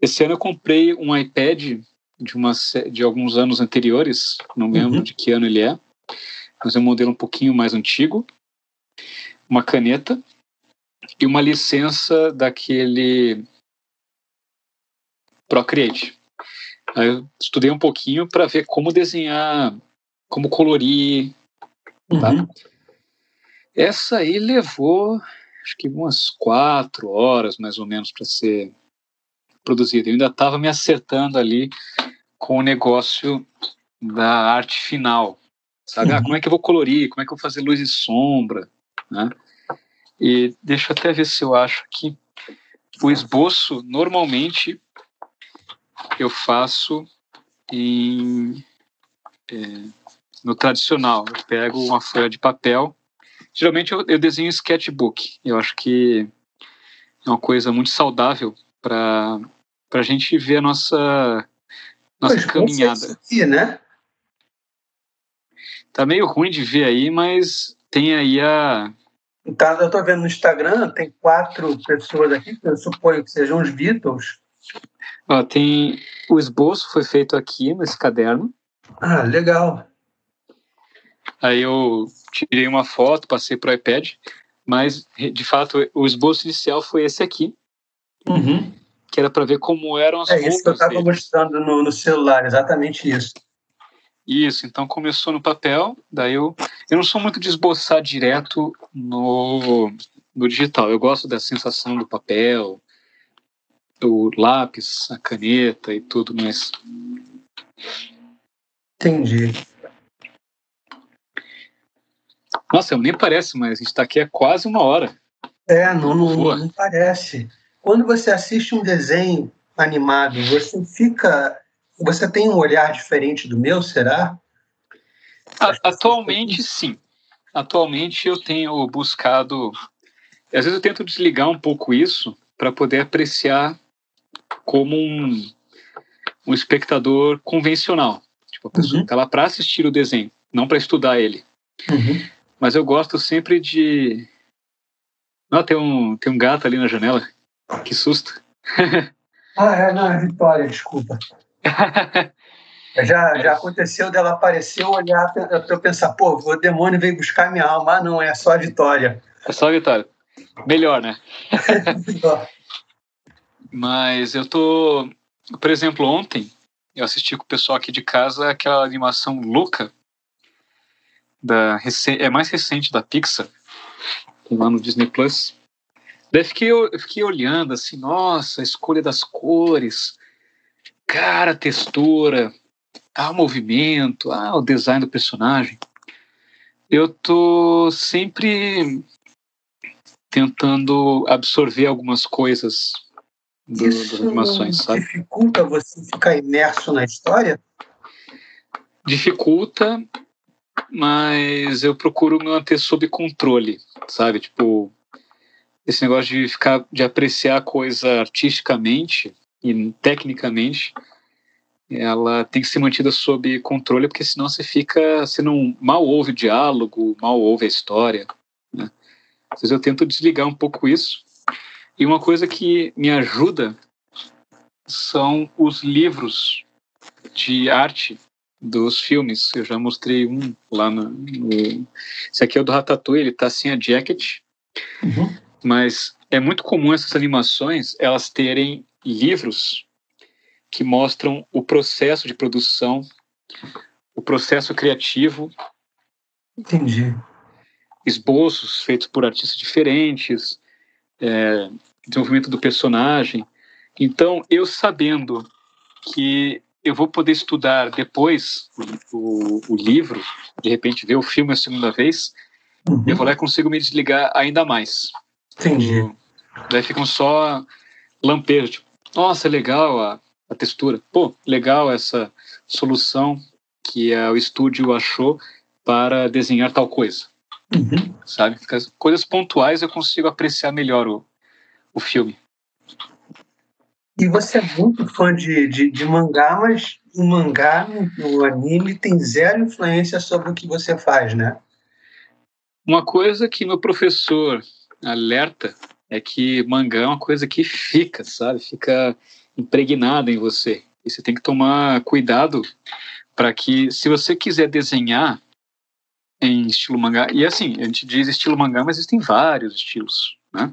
Esse ano eu comprei um iPad de, uma, de alguns anos anteriores, não lembro uhum. de que ano ele é, mas é um modelo um pouquinho mais antigo, uma caneta, e uma licença daquele Procreate. Aí eu estudei um pouquinho para ver como desenhar, como colorir. Tá? Essa aí levou acho que umas quatro horas mais ou menos para ser produzida. Eu ainda estava me acertando ali com o negócio da arte final, sabe? Ah, uhum. Ah, como é que eu vou colorir? Como é que eu vou fazer luz e sombra? Né? E deixa eu até ver se eu acho aqui. O esboço, normalmente, eu faço em, é, no tradicional. Eu pego uma folha de papel. Geralmente eu, eu desenho sketchbook. Eu acho que é uma coisa muito saudável para a gente ver a nossa, nossa pois, caminhada. Aqui, né? Tá meio ruim de ver aí, mas tem aí a. Tá, eu tô vendo no Instagram, tem quatro pessoas aqui, que eu suponho que sejam os Beatles. Ó, tem o esboço foi feito aqui nesse caderno. Ah, legal. Aí eu tirei uma foto, passei para o iPad, mas de fato o esboço inicial foi esse aqui, uhum. que era para ver como eram as é isso que eu estava mostrando no, no, celular, exatamente isso. Isso, então começou no papel, daí eu eu não sou muito de esboçar direto no, no digital. Eu gosto da sensação do papel, o lápis, a caneta e tudo mais. Entendi. Nossa, nem parece, mas a gente está aqui há quase uma hora. É, não, não, não, parece. Quando você assiste um desenho animado, você fica. Você tem um olhar diferente do meu, será? Atualmente, sim. Atualmente eu tenho buscado. Às vezes eu tento desligar um pouco isso para poder apreciar como um, um espectador convencional. Tipo, a pessoa está uhum. lá para assistir o desenho, não para estudar ele. Uhum. Mas eu gosto sempre de. Não, tem um, tem um gato ali na janela. Que susto. ah, é, não, é Vitória, desculpa. já, já aconteceu dela aparecer, eu olhar, eu pensar, pô, o demônio veio buscar minha alma. Ah, não, é só a Vitória. É só a Vitória. Melhor, né? Melhor. Mas eu tô. Por exemplo, ontem eu assisti com o pessoal aqui de casa aquela animação Luca, da, é mais recente da Pixar, lá no Disney Plus. Daí fiquei, eu fiquei olhando assim, nossa, a escolha das cores, cara, a textura, ah, o movimento, ah, o design do personagem. Eu tô sempre tentando absorver algumas coisas do, Isso das animações, sabe? dificulta você ficar imerso na história? Dificulta, mas eu procuro me manter sob controle, sabe? Tipo, esse negócio de ficar, de apreciar a coisa artisticamente e tecnicamente, ela tem que ser mantida sob controle, porque senão você fica, você não mal ouve o diálogo, mal ouve a história. Né? Às vezes eu tento desligar um pouco isso. E uma coisa que me ajuda são os livros de arte dos filmes. Eu já mostrei um lá no. no... Esse aqui é o do Ratatouille, ele tá sem a jacket. Uhum. Mas é muito comum essas animações elas terem livros que mostram o processo de produção, o processo criativo. Entendi. Esboços feitos por artistas diferentes, é, desenvolvimento do personagem. Então, eu sabendo que eu vou poder estudar depois o, o, livro, de repente ver o filme a segunda vez, uhum. eu vou lá e consigo me desligar ainda mais. Entendi. Daí ficam só lampejos, tipo, nossa, legal a, a textura. Pô, legal essa solução que o estúdio achou para desenhar tal coisa. Uhum. Sabe? Coisas pontuais eu consigo apreciar melhor o, o filme. E você é muito fã de, de, de mangá, mas o mangá, no anime, tem zero influência sobre o que você faz, né? Uma coisa que meu professor alerta é que mangá é uma coisa que fica, sabe? Fica impregnada em você. E você tem que tomar cuidado para que, se você quiser desenhar em estilo mangá, e assim, a gente diz estilo mangá, mas existem vários estilos, né?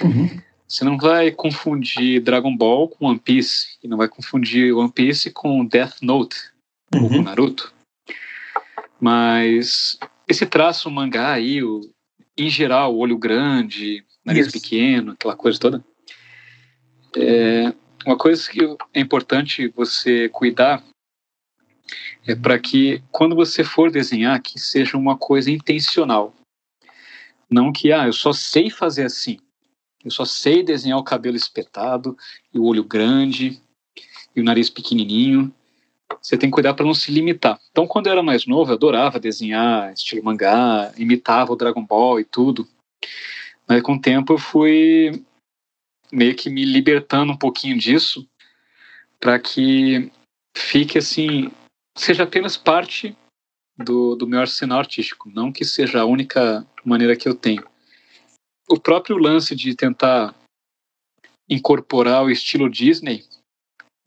Uhum. Você não vai confundir Dragon Ball com One Piece, e não vai confundir One Piece com Death Note, ou com Uhum. Naruto. Mas esse traço mangá aí, o, em geral, olho grande, nariz Isso. pequeno, aquela coisa toda, é uma coisa que é importante você cuidar é para que quando você for desenhar que seja uma coisa intencional. Não que ah, eu só sei fazer assim. Eu só sei desenhar o cabelo espetado e o olho grande e o nariz pequenininho. Você tem que cuidar para não se limitar. Então, quando eu era mais novo, eu adorava desenhar estilo mangá, imitava o Dragon Ball e tudo. Mas com o tempo eu fui meio que me libertando um pouquinho disso para que fique assim, seja apenas parte do, do meu arsenal artístico, não que seja a única maneira que eu tenho. O próprio lance de tentar incorporar o estilo Disney,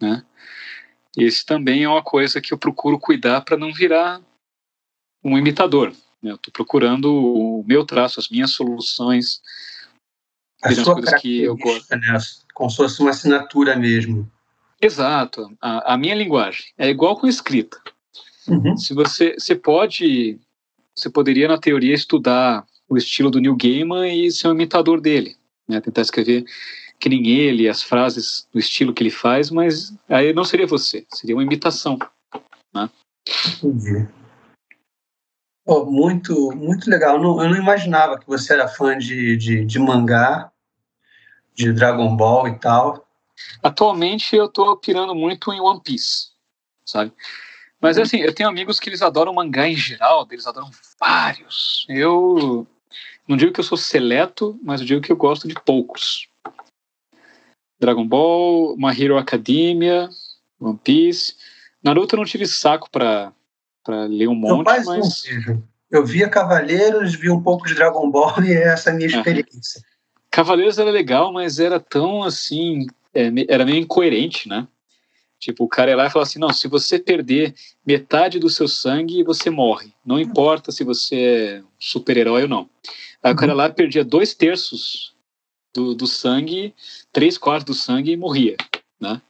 né? Esse também é uma coisa que eu procuro cuidar para não virar um imitador. Né? Eu estou procurando o meu traço, as minhas soluções, as coisas que eu característica, né? Como se fosse uma assinatura mesmo. Exato. A, a minha linguagem é igual com escrita. Uhum. Se você, você pode, você poderia na teoria estudar o estilo do Neil Gaiman e ser um imitador dele, né? Tentar escrever que nem ele, as frases do estilo que ele faz, mas aí não seria você, seria uma imitação. Entendi. Pô, muito, muito legal. Eu não, eu não imaginava que você era fã de, de, de mangá, de Dragon Ball e tal. Atualmente eu tô pirando muito em One Piece, sabe? Mas assim, eu tenho amigos que eles adoram mangá em geral, eles adoram vários. Eu não digo que eu sou seleto, mas eu digo que eu gosto de poucos. Dragon Ball, My Hero Academia, One Piece. Naruto eu não tive saco pra, pra ler um monte, mas não. Eu via Cavaleiros, vi um pouco de Dragon Ball e essa é a minha experiência. Cavaleiros era legal, mas era tão assim, é, era meio incoerente, né? Tipo, o cara ia lá e falava assim: não, se você perder metade do seu sangue, você morre. Não importa se você é um super-herói ou não. Aí o cara lá perdia dois terços do, do sangue, três quartos do sangue e morria, né?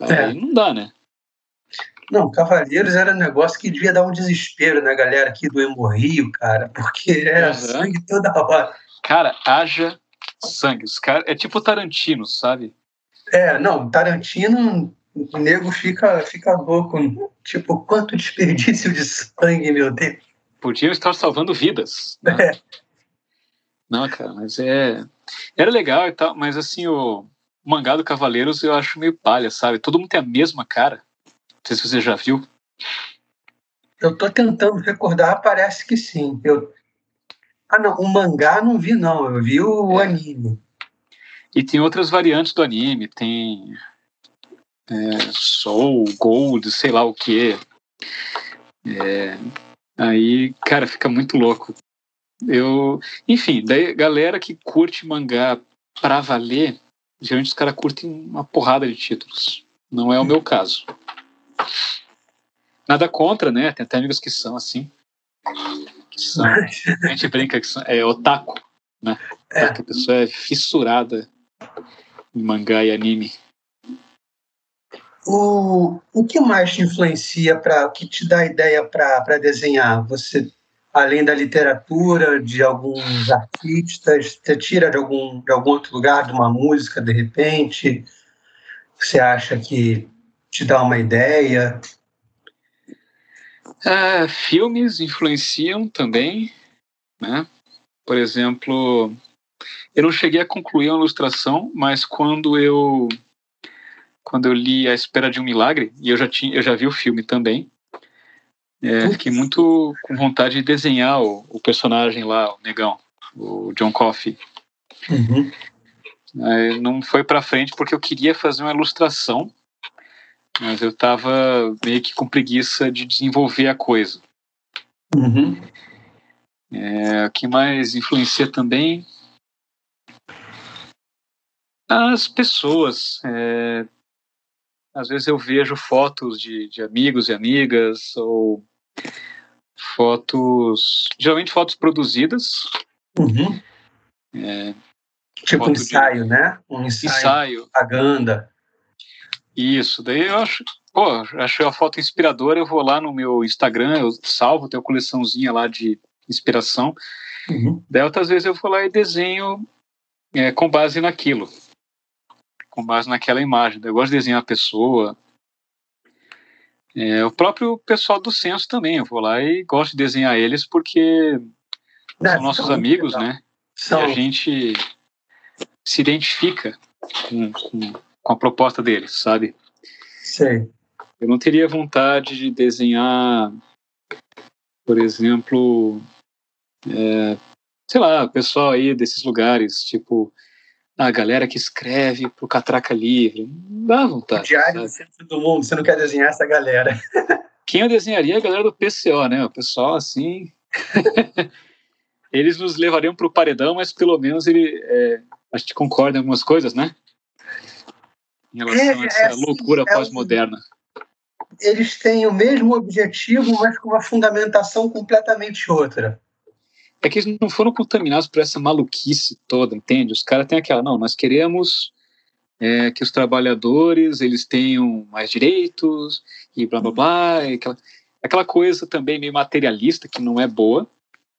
Aí É. não dá, né? Não, Cavaleiros era um negócio que devia dar um desespero na galera aqui do Hemorrio, cara, porque era Aham. sangue toda hora. Cara, haja sangue. Os cara, é tipo Tarantino, sabe? É, não, Tarantino, o nego fica, fica louco. Tipo, quanto desperdício de sangue, meu Deus. podiam estar salvando vidas. né? É. Não, cara, mas é. Era legal e tal, mas assim, o mangá do Cavaleiros eu acho meio palha, sabe? Todo mundo tem a mesma cara. Não sei se você já viu. Eu tô tentando recordar, parece que sim. Eu... Ah, não, o mangá não vi, não. Eu vi o É. anime. E tem outras variantes do anime, tem é, Soul, Gold, sei lá o que. aí, cara, fica muito louco. Eu, enfim, daí galera que curte mangá pra valer, geralmente os caras curtem uma porrada de títulos. Não é o meu caso. Nada contra, né? Tem até amigos que são assim. Que são, a gente brinca que são, é otaku, né? É. Que a pessoa é fissurada em mangá e anime. O, o que mais te influencia para o que te dá ideia para desenhar? Você, além da literatura, de alguns artistas, você tira de algum, de algum outro lugar, de uma música, de repente? Você acha que te dá uma ideia? Ah, filmes influenciam também, né? Por exemplo, eu não cheguei a concluir a ilustração, mas quando eu quando eu li A Espera de um Milagre e eu já tinha eu já vi o filme também, é, fiquei muito com vontade de desenhar o, o personagem lá, o negão, o John Coffey. Uhum. Aí não foi para frente porque eu queria fazer uma ilustração, mas eu tava meio que com preguiça de desenvolver a coisa. Uhum. É, o que mais influencia também? As pessoas. É, às vezes eu vejo fotos de, de amigos e amigas, ou fotos. Geralmente fotos produzidas. Uhum. Tipo um ensaio, de... né? Um ensaio. ensaio. Propaganda. Isso, daí eu acho, pô, achei a foto inspiradora, eu vou lá no meu Instagram, eu salvo, tenho uma coleçãozinha lá de inspiração. Uhum. Daí outras vezes eu vou lá e desenho é, com base naquilo, com base naquela imagem. Eu gosto de desenhar a pessoa. É, o próprio pessoal do censo também, eu vou lá e gosto de desenhar eles porque Não, são nossos amigos, né? São. E a gente se identifica com, com, com a proposta deles, sabe? Sei. Eu não teria vontade de desenhar, por exemplo, é, sei lá, o pessoal aí desses lugares, tipo, a galera que escreve pro Catraca Livre. Dá vontade. O diário do centro do mundo, você não quer desenhar essa galera. Quem eu desenharia é a galera do PCO, né? O pessoal assim. Eles nos levariam pro paredão, mas pelo menos ele, é, a gente concorda em algumas coisas, né? Em relação é, a essa é, assim, loucura é pós-moderna. Eles têm o mesmo objetivo, mas com uma fundamentação completamente outra é que eles não foram contaminados por essa maluquice toda, entende? Os caras têm aquela, não, nós queremos é, que os trabalhadores eles tenham mais direitos e blá blá blá, aquela, aquela coisa também meio materialista que não é boa,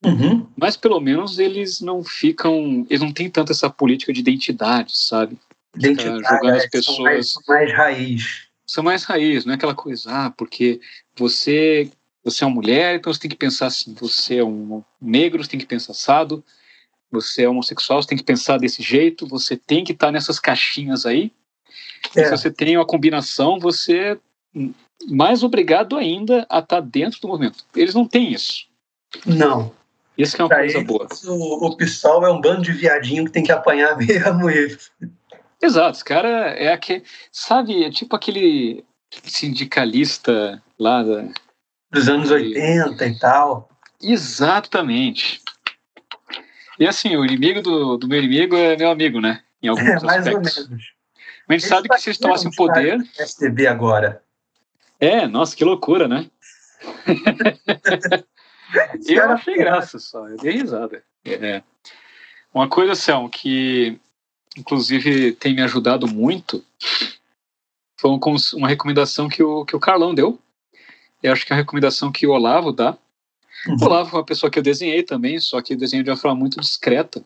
uhum. mas pelo menos eles não ficam, eles não têm tanto essa política de identidade, sabe? Identidade, jogando as é, pessoas. São mais, são mais raiz. São mais raiz, não é aquela coisa, ah, porque você você é uma mulher, então você tem que pensar assim. Você é um negro, você tem que pensar assado. Você é homossexual, você tem que pensar desse jeito. Você tem que estar nessas caixinhas aí. É. Se você tem uma combinação, você é mais obrigado ainda a estar dentro do movimento. Eles não têm isso. Não. Isso que é uma pra coisa eles, boa. O, o PSOL é um bando de viadinho que tem que apanhar mesmo eles. Exato, esse cara é aquele. Sabe, é tipo aquele sindicalista lá da, dos anos 80 e tal. Exatamente. E assim, o inimigo do, do meu inimigo é meu amigo, né? Em alguns é, mais aspectos. ou menos. Mas a gente sabe que se eles tomassem poder. STB agora. É, nossa, que loucura, né? eu achei graça só, eu dei risada. É. Uma coisa, assim, que inclusive tem me ajudado muito foi uma recomendação que o, que o Carlão deu eu acho que é a recomendação que o Olavo dá. Uhum. O Olavo é uma pessoa que eu desenhei também, só que eu desenhei de uma forma muito discreta.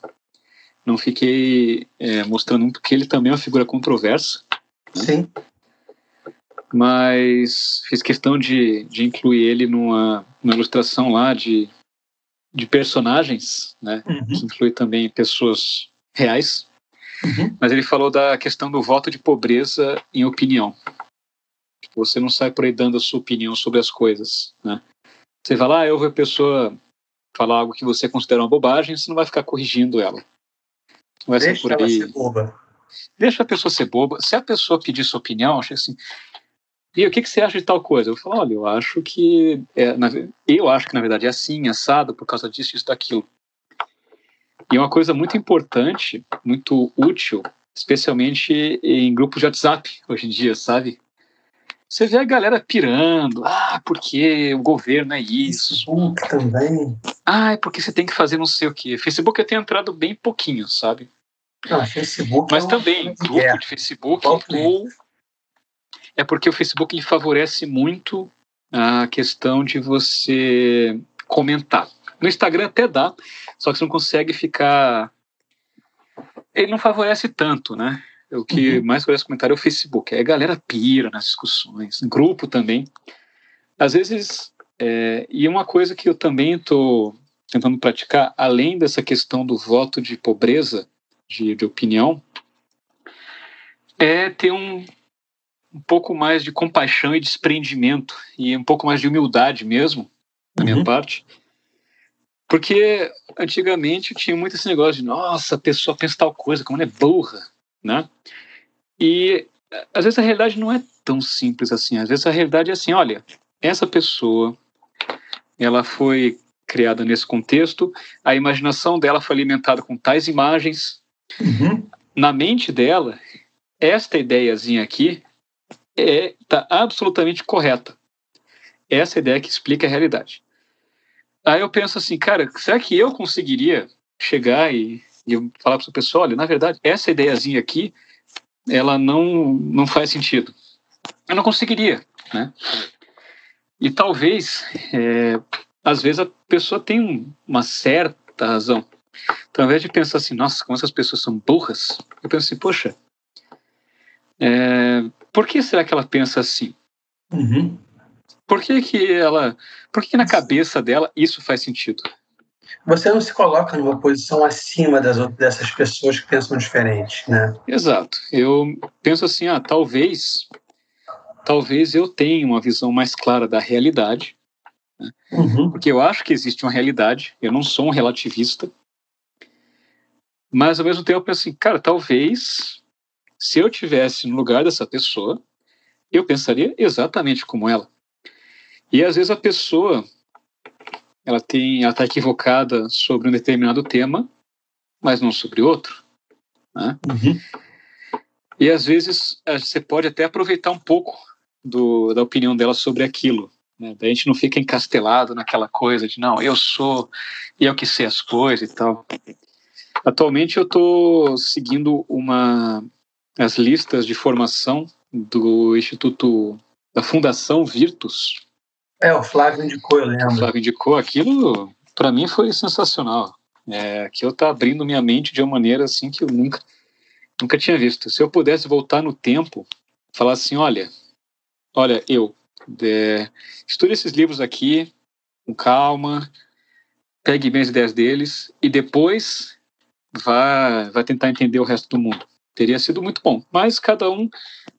Não fiquei é, mostrando muito, porque ele também é uma figura controversa. Né? Sim. Mas fiz questão de, de incluir ele numa, numa ilustração lá de, de personagens, né? Uhum. Que inclui também pessoas reais. Uhum. Mas ele falou da questão do voto de pobreza em opinião. Você não sai por aí dando a sua opinião sobre as coisas, né? Você vai lá, eu ouvo a pessoa falar algo que você considera uma bobagem, você não vai ficar corrigindo ela. Não vai Deixa por aí. Ela ser boba. Deixa a pessoa ser boba. Se a pessoa pedir sua opinião, acha assim, e o que, que você acha de tal coisa? Eu falo, olha, eu acho que é, na, eu acho que na verdade é assim, assado por causa disso, isso, daquilo. E uma coisa muito importante, muito útil, especialmente em grupos de WhatsApp hoje em dia, sabe? Você vê a galera pirando, ah, porque o governo é isso. Facebook também. Ah, é porque você tem que fazer não sei o quê. Facebook eu tenho entrado bem pouquinho, sabe? Não, Facebook Mas é também, grupo é. de Facebook ou... É porque o Facebook ele favorece muito a questão de você comentar. No Instagram até dá, só que você não consegue ficar... Ele não favorece tanto, né? O que uhum. mais conhece comentário é o Facebook. É a galera pira nas discussões, grupo também. Às vezes, é, e uma coisa que eu também estou tentando praticar, além dessa questão do voto de pobreza, de, de opinião, é ter um, um pouco mais de compaixão e desprendimento, e um pouco mais de humildade mesmo, da minha uhum. parte. Porque antigamente tinha muito esse negócio de, nossa, a pessoa pensa tal coisa, como ela é burra né? E às vezes a realidade não é tão simples assim. Às vezes a realidade é assim, olha, essa pessoa, ela foi criada nesse contexto, a imaginação dela foi alimentada com tais imagens. Uhum. Na mente dela, esta ideiazinha aqui é tá absolutamente correta. Essa ideia que explica a realidade. Aí eu penso assim, cara, será que eu conseguiria chegar e e eu falar para o pessoal, olha, na verdade, essa ideiazinha aqui, ela não, não faz sentido. Eu não conseguiria, né? E talvez, é, às vezes a pessoa tem uma certa razão. Então, ao invés de pensar assim, nossa, como essas pessoas são burras, eu penso assim, poxa, é, por que será que ela pensa assim? Uhum. Por que, que ela. Por que, que na cabeça dela isso faz sentido? Você não se coloca numa posição acima das outras, dessas pessoas que pensam diferente, né? Exato. Eu penso assim, ah, talvez, talvez eu tenha uma visão mais clara da realidade, né? Uhum. porque eu acho que existe uma realidade. Eu não sou um relativista, mas ao mesmo tempo eu penso assim, cara, talvez se eu tivesse no lugar dessa pessoa, eu pensaria exatamente como ela. E às vezes a pessoa ela tem ela está equivocada sobre um determinado tema, mas não sobre outro. Né? Uhum. E às vezes você pode até aproveitar um pouco do, da opinião dela sobre aquilo. Né? Daí a gente não fica encastelado naquela coisa de não, eu sou e eu que sei as coisas e tal. Atualmente eu estou seguindo uma as listas de formação do Instituto da Fundação Virtus. É, o Flávio indicou, eu lembro. O Flávio indicou aquilo, para mim foi sensacional. É, aquilo está abrindo minha mente de uma maneira assim que eu nunca nunca tinha visto. Se eu pudesse voltar no tempo, falar assim, olha, olha, eu é, estude esses livros aqui com calma, pegue bem as ideias deles e depois vá, vá tentar entender o resto do mundo. Teria sido muito bom. Mas cada um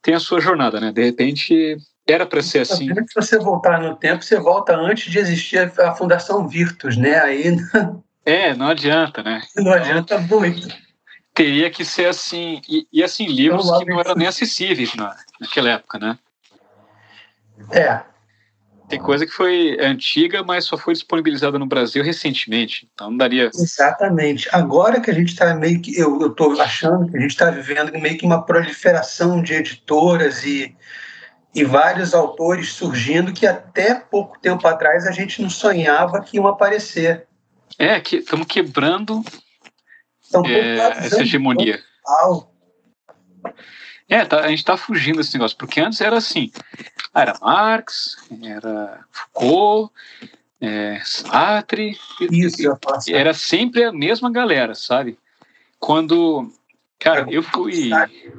tem a sua jornada, né? De repente era para ser assim. Se você voltar no tempo, você volta antes de existir a Fundação Virtus, né? Aí É, não adianta, né? não adianta muito. Teria que ser assim. E, e assim, livros Então, que não eram nem acessíveis na, naquela época, né? É, Tem coisa que foi antiga, mas só foi disponibilizada no Brasil recentemente. Então não daria. exatamente. Agora que a gente está meio que. Eu estou achando que a gente está vivendo meio que uma proliferação de editoras e, e vários autores surgindo que até pouco tempo atrás a gente não sonhava que iam aparecer. É, que estamos quebrando Então, é, essa hegemonia. total. É, tá- a gente está fugindo desse negócio, porque antes era assim, era Marx, era Foucault, é, Sartre, Isso, e era sempre a mesma galera, sabe? Quando, cara, eu fui, Que-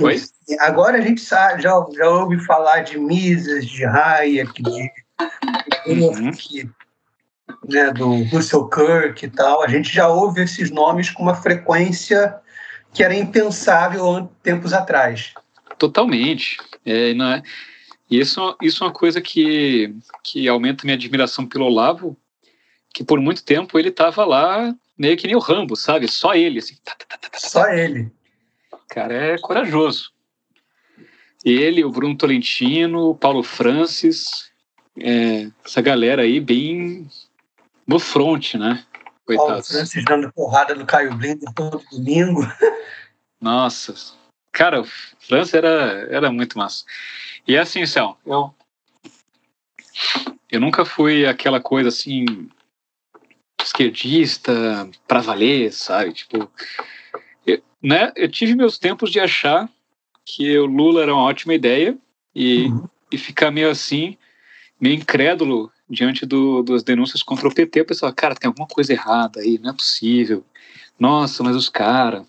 Oi? Agora a gente sabe, já, já ouve falar de Mises, de Hayek, de Uhum. Né, do Russell Kirk e tal. A gente já ouve esses nomes com uma frequência que era impensável tempos atrás. totalmente, é, não é? E isso, isso é uma coisa que, que aumenta minha admiração pelo Olavo, que por muito tempo ele estava lá meio que nem o Rambo, sabe? Só ele, assim, tá, tá, tá, tá, tá, Só ele. Cara é corajoso. Ele, o Bruno Tolentino, o Paulo Francis, é, essa galera aí bem no front, né? Paulo Coitados. Francis dando porrada no Caio Blinder todo domingo. Nossa, cara, o Francis era, era muito massa. E assim, Céu, eu, eu nunca fui aquela coisa assim, esquerdista, pra valer, sabe? Tipo, né? eu tive meus tempos de achar que o Lula era uma ótima ideia e, Uhum. e ficar meio assim, meio incrédulo diante do, das denúncias contra o PT. Eu pensava, cara, tem alguma coisa errada aí, não é possível. Nossa, mas os caras.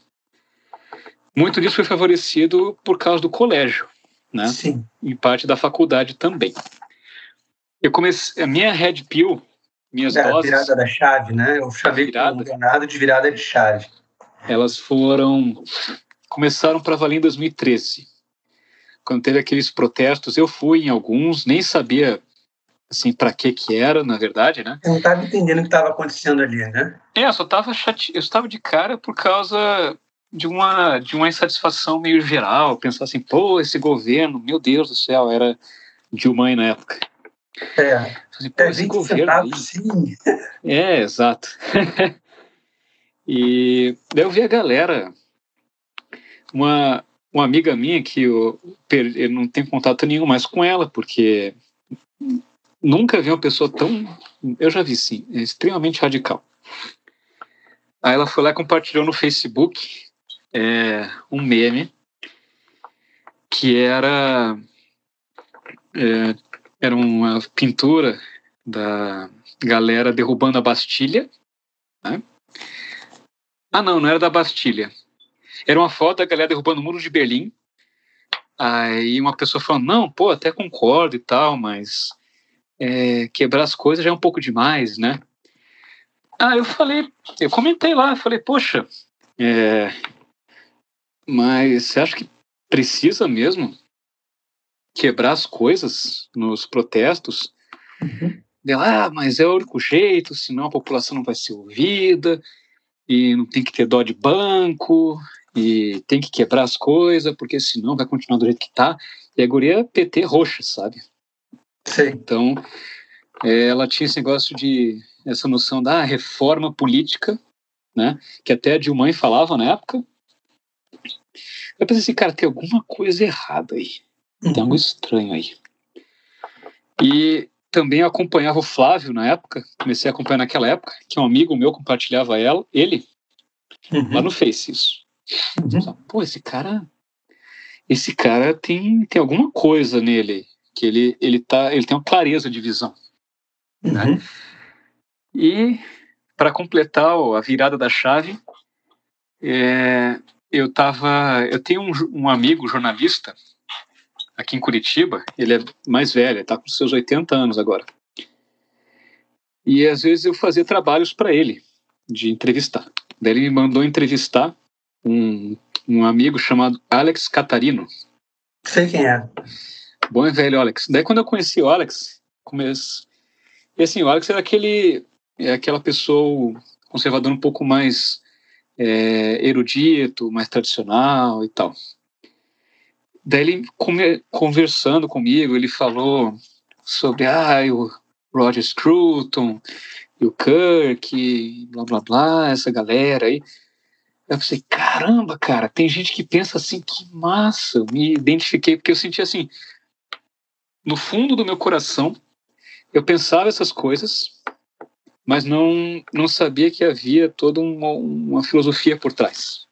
Muito disso foi favorecido por causa do colégio, né? Sim. Em parte da faculdade também. Eu comecei. A minha Red Pill, minhas É a doses, virada da chave, né? Eu chamei Virada. como danado de virada de chave. Elas foram. Começaram para valer em 2013. Quando teve aqueles protestos, eu fui em alguns, nem sabia assim para que que era, na verdade, né? Eu não estava entendendo o que estava acontecendo ali, né? É, eu só tava chate... eu estava de cara por causa de uma de uma insatisfação meio geral, pensar assim, pô, esse governo, meu Deus do céu, era Dilma na época. É, Assim, pô, é esse 20 governo centavos, sim. É, exato. e daí eu vi a galera, uma, uma amiga minha que eu, eu não tenho contato nenhum mais com ela, porque nunca vi uma pessoa tão. Eu já vi sim, é extremamente radical. Aí ela foi lá e compartilhou no Facebook é, um meme que era é, era uma pintura da galera derrubando a Bastilha. Né? Ah, não, não era da Bastilha. Era uma foto da galera derrubando o muro de Berlim. Aí uma pessoa falando, não, pô, até concordo e tal, mas é, quebrar as coisas já é um pouco demais, né? Ah, eu falei, eu comentei lá, falei, poxa, é, mas você acha que precisa mesmo quebrar as coisas nos protestos? Uhum. ah, mas é o único jeito, senão a população não vai ser ouvida, e não tem que ter dó de banco, e tem que quebrar as coisas, porque senão vai continuar do jeito que tá. E a guria é PT roxa, sabe? Sim. Então, é, ela tinha esse negócio de, essa noção da reforma política, né? Que até a Dilma falava na época. Eu pensei assim, cara, tem alguma coisa errada aí. Tem uhum. algo estranho aí. E também acompanhava o Flávio na época, comecei a acompanhar naquela época, que um amigo meu compartilhava ela, ele, uhum. lá no Face isso. Uhum. Pô, esse cara, esse cara tem, tem alguma coisa nele, que ele, ele, tá, ele tem uma clareza de visão. Né? Uhum. Né? E para completar ó, a virada da chave, é, eu tava, eu tenho um, um amigo jornalista aqui em Curitiba, ele é mais velho, está com seus 80 anos agora. E às vezes eu fazia trabalhos para ele, de entrevistar. Daí ele me mandou entrevistar um, um amigo chamado Alex Catarino. Sei quem é. Bom e velho Alex. Daí quando eu conheci o Alex, comece... e assim, o Alex era aquele, é aquela pessoa conservadora um pouco mais é, erudito, mais tradicional e tal. Daí ele conversando comigo, ele falou sobre ah, o Roger Scruton e o Kirk, blá blá blá, essa galera aí. Eu pensei, caramba, cara, tem gente que pensa assim, que massa. Eu me identifiquei porque eu senti assim, no fundo do meu coração, eu pensava essas coisas, mas não não sabia que havia toda uma, uma filosofia por trás.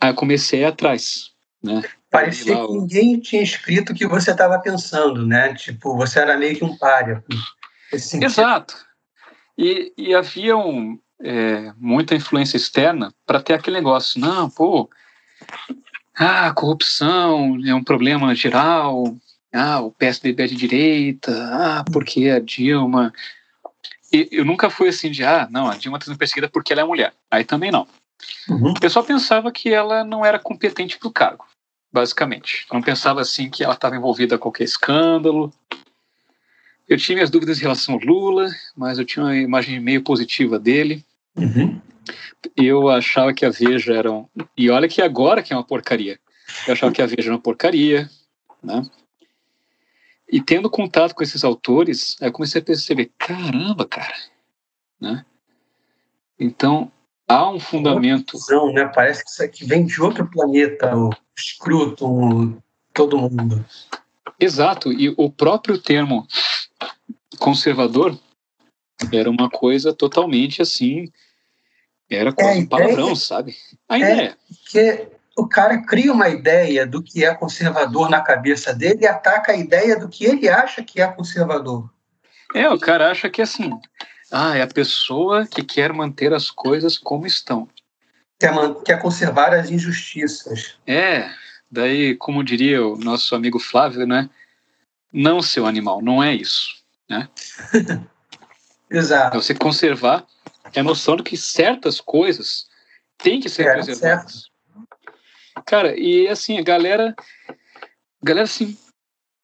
Aí eu comecei atrás, né? Parecia que ninguém tinha escrito o que você estava pensando, né? Tipo, você era meio que um páreo. Exato. E, e havia um, é, muita influência externa para ter aquele negócio. Não, pô, ah, corrupção é um problema geral. Ah, o PSDB é de direita. Ah, porque a Dilma. E eu nunca fui assim de, ah, não, a Dilma está sendo perseguida porque ela é mulher. Aí também não. Uhum. Eu só pensava que ela não era competente para o cargo basicamente. Eu não pensava assim que ela estava envolvida com qualquer escândalo. Eu tinha minhas dúvidas em relação ao Lula, mas eu tinha uma imagem meio positiva dele. Uhum. Eu achava que a Veja era um... E olha que agora que é uma porcaria. Eu achava que a Veja era uma porcaria, né? E tendo contato com esses autores, eu comecei a perceber, caramba, cara, né? Então, há um fundamento. Não, né? Parece que isso aqui vem de outro planeta, o escroto, todo mundo. Exato, e o próprio termo conservador era uma coisa totalmente assim, era quase é, um palavrão, ideia, sabe? Ideia. É que o cara cria uma ideia do que é conservador na cabeça dele e ataca a ideia do que ele acha que é conservador. É, o cara acha que assim, ah, é a pessoa que quer manter as coisas como estão. Quer, quer conservar as injustiças. É, daí, como diria o nosso amigo Flávio, né? Não, seu animal, não é isso. Né? Exato. É você conservar a noção de que certas coisas têm que ser é, preservadas. Certo. Cara, e assim, a galera, a galera assim,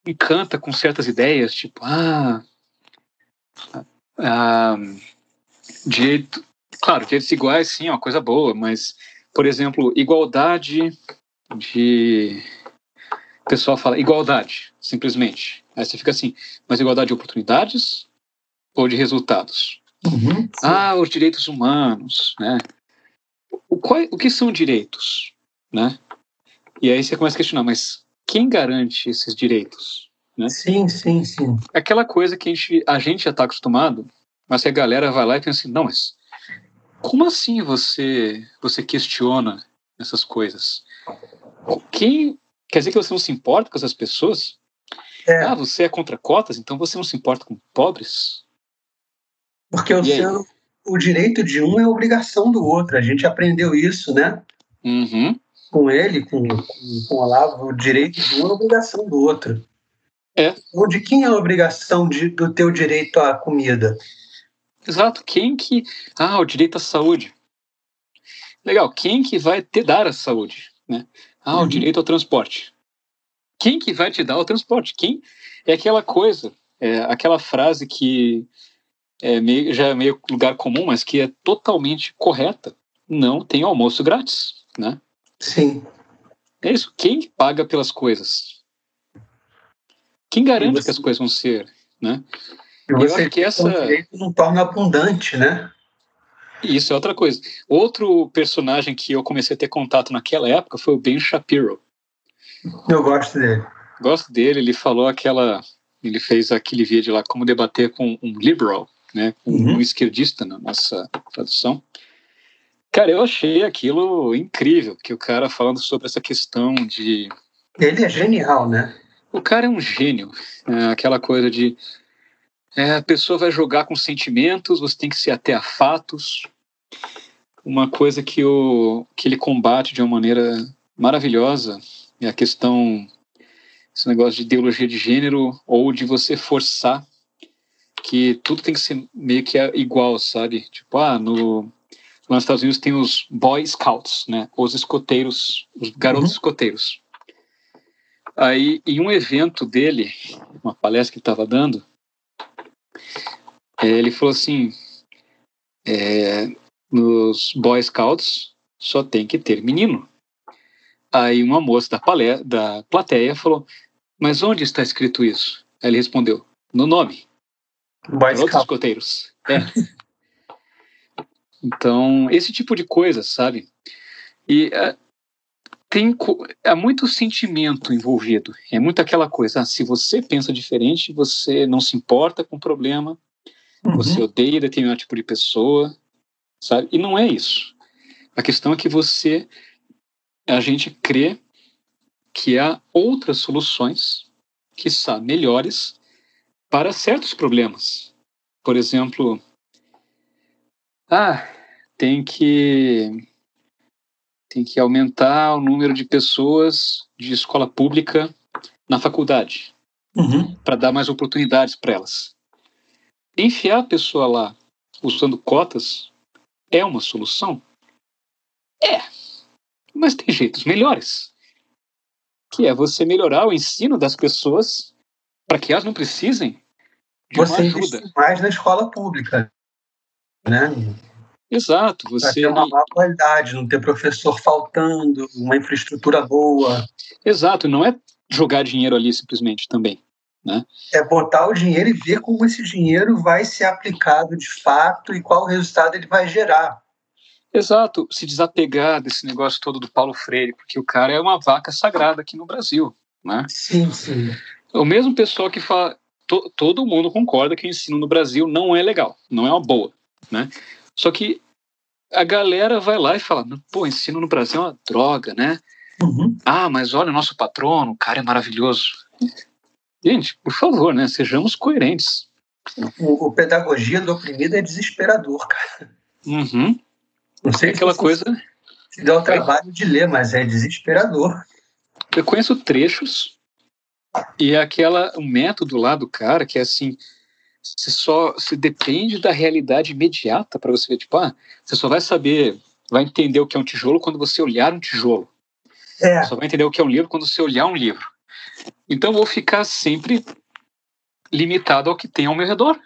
encanta com certas ideias, tipo, ah, ah, direito, claro, direitos iguais sim é uma coisa boa, mas, por exemplo, igualdade de. O pessoal fala igualdade, simplesmente. Aí você fica assim, mas igualdade de oportunidades ou de resultados? Uhum, ah, os direitos humanos, né? O, qual, o que são direitos, né? E aí você começa a questionar, mas quem garante esses direitos? Né? Sim, sim, sim. Aquela coisa que a gente, a gente já está acostumado, mas que a galera vai lá e pensa assim, não, mas como assim você você questiona essas coisas? Quem quer dizer que você não se importa com essas pessoas? É. Ah, você é contra cotas, então você não se importa com pobres? Porque o, seu, o direito de um é obrigação do outro. A gente aprendeu isso, né? Uhum. Com ele, com, com, com o Olavo, o direito de um é obrigação do outro. É. Ou de quem é a obrigação de, do teu direito à comida? Exato. Quem que. Ah, o direito à saúde. Legal. Quem que vai te dar a saúde? Né? Ah, uhum. o direito ao transporte. Quem que vai te dar o transporte? Quem? É aquela coisa, é aquela frase que é meio, já é meio lugar comum, mas que é totalmente correta. Não tem almoço grátis, né? Sim. É isso. Quem paga pelas coisas? Quem garante você... que as coisas vão ser, né? E eu acho que essa não torna abundante, né? Isso é outra coisa. Outro personagem que eu comecei a ter contato naquela época foi o Ben Shapiro. Eu gosto dele. Gosto dele. Ele falou aquela, ele fez aquele vídeo lá como debater com um liberal, né, com uhum. um esquerdista na nossa tradução. Cara, eu achei aquilo incrível, que o cara falando sobre essa questão de. Ele é genial, né? O cara é um gênio. É aquela coisa de é, a pessoa vai jogar com sentimentos, você tem que ser até a fatos. Uma coisa que, o, que ele combate de uma maneira maravilhosa é a questão, esse negócio de ideologia de gênero ou de você forçar que tudo tem que ser meio que igual, sabe? Tipo, ah, no, lá nos Estados Unidos tem os Boy Scouts, né? Os escoteiros, os garotos uhum. escoteiros. Aí, em um evento dele, uma palestra que ele estava dando, é, ele falou assim: é, nos Boy Scouts só tem que ter menino. Aí uma moça da, palé, da plateia falou: Mas onde está escrito isso? Aí ele respondeu: No nome. Boy Outros escoteiros. É. então, esse tipo de coisa, sabe? E é, tem há muito sentimento envolvido. É muito aquela coisa: ah, se você pensa diferente, você não se importa com o problema, Uhum. Você odeia determinado tipo de pessoa, sabe? E não é isso. A questão é que você, a gente crê que há outras soluções, que são melhores, para certos problemas. Por exemplo, ah, tem que tem que aumentar o número de pessoas de escola pública na faculdade uhum. para dar mais oportunidades para elas. Enfiar a pessoa lá usando cotas é uma solução? É, mas tem jeitos melhores. Que é você melhorar o ensino das pessoas para que elas não precisem de você uma ajuda. mais na escola pública, né? Exato. Você ter uma boa qualidade, não ter professor faltando, uma infraestrutura boa. Exato. Não é jogar dinheiro ali simplesmente também. Né? É botar o dinheiro e ver como esse dinheiro vai ser aplicado de fato e qual resultado ele vai gerar. Exato, se desapegar desse negócio todo do Paulo Freire, porque o cara é uma vaca sagrada aqui no Brasil, né? Sim, sim. O mesmo pessoal que fala, to, todo mundo concorda que o ensino no Brasil não é legal, não é uma boa, né? Só que a galera vai lá e fala, pô, ensino no Brasil é uma droga, né? Uhum. Ah, mas olha o nosso patrono, o cara é maravilhoso. Gente, por favor, né? Sejamos coerentes. O, o pedagogia do oprimido é desesperador, cara. Uhum. Não sei é aquela coisa. Se dá o trabalho de ler, mas é desesperador. Eu conheço trechos e é aquela o método lá do cara que é assim, você só se depende da realidade imediata para você ver, tipo, ah, você só vai saber, vai entender o que é um tijolo quando você olhar um tijolo. É. Só vai entender o que é um livro quando você olhar um livro. Então vou ficar sempre limitado ao que tem ao meu redor.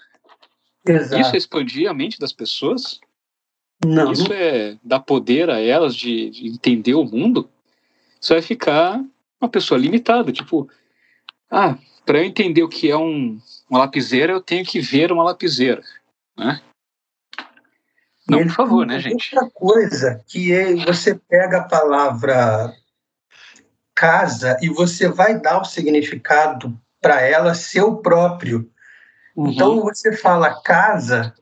Exato. Isso é expandir a mente das pessoas? Não. Isso é dar poder a elas de, de entender o mundo? Isso vai ficar uma pessoa limitada. Tipo, ah, para eu entender o que é um, uma lapiseira, eu tenho que ver uma lapiseira. Né? Não, por favor, né, gente? Outra coisa que é, você pega a palavra casa e você vai dar o significado para ela seu próprio. Uhum. Então você fala casa,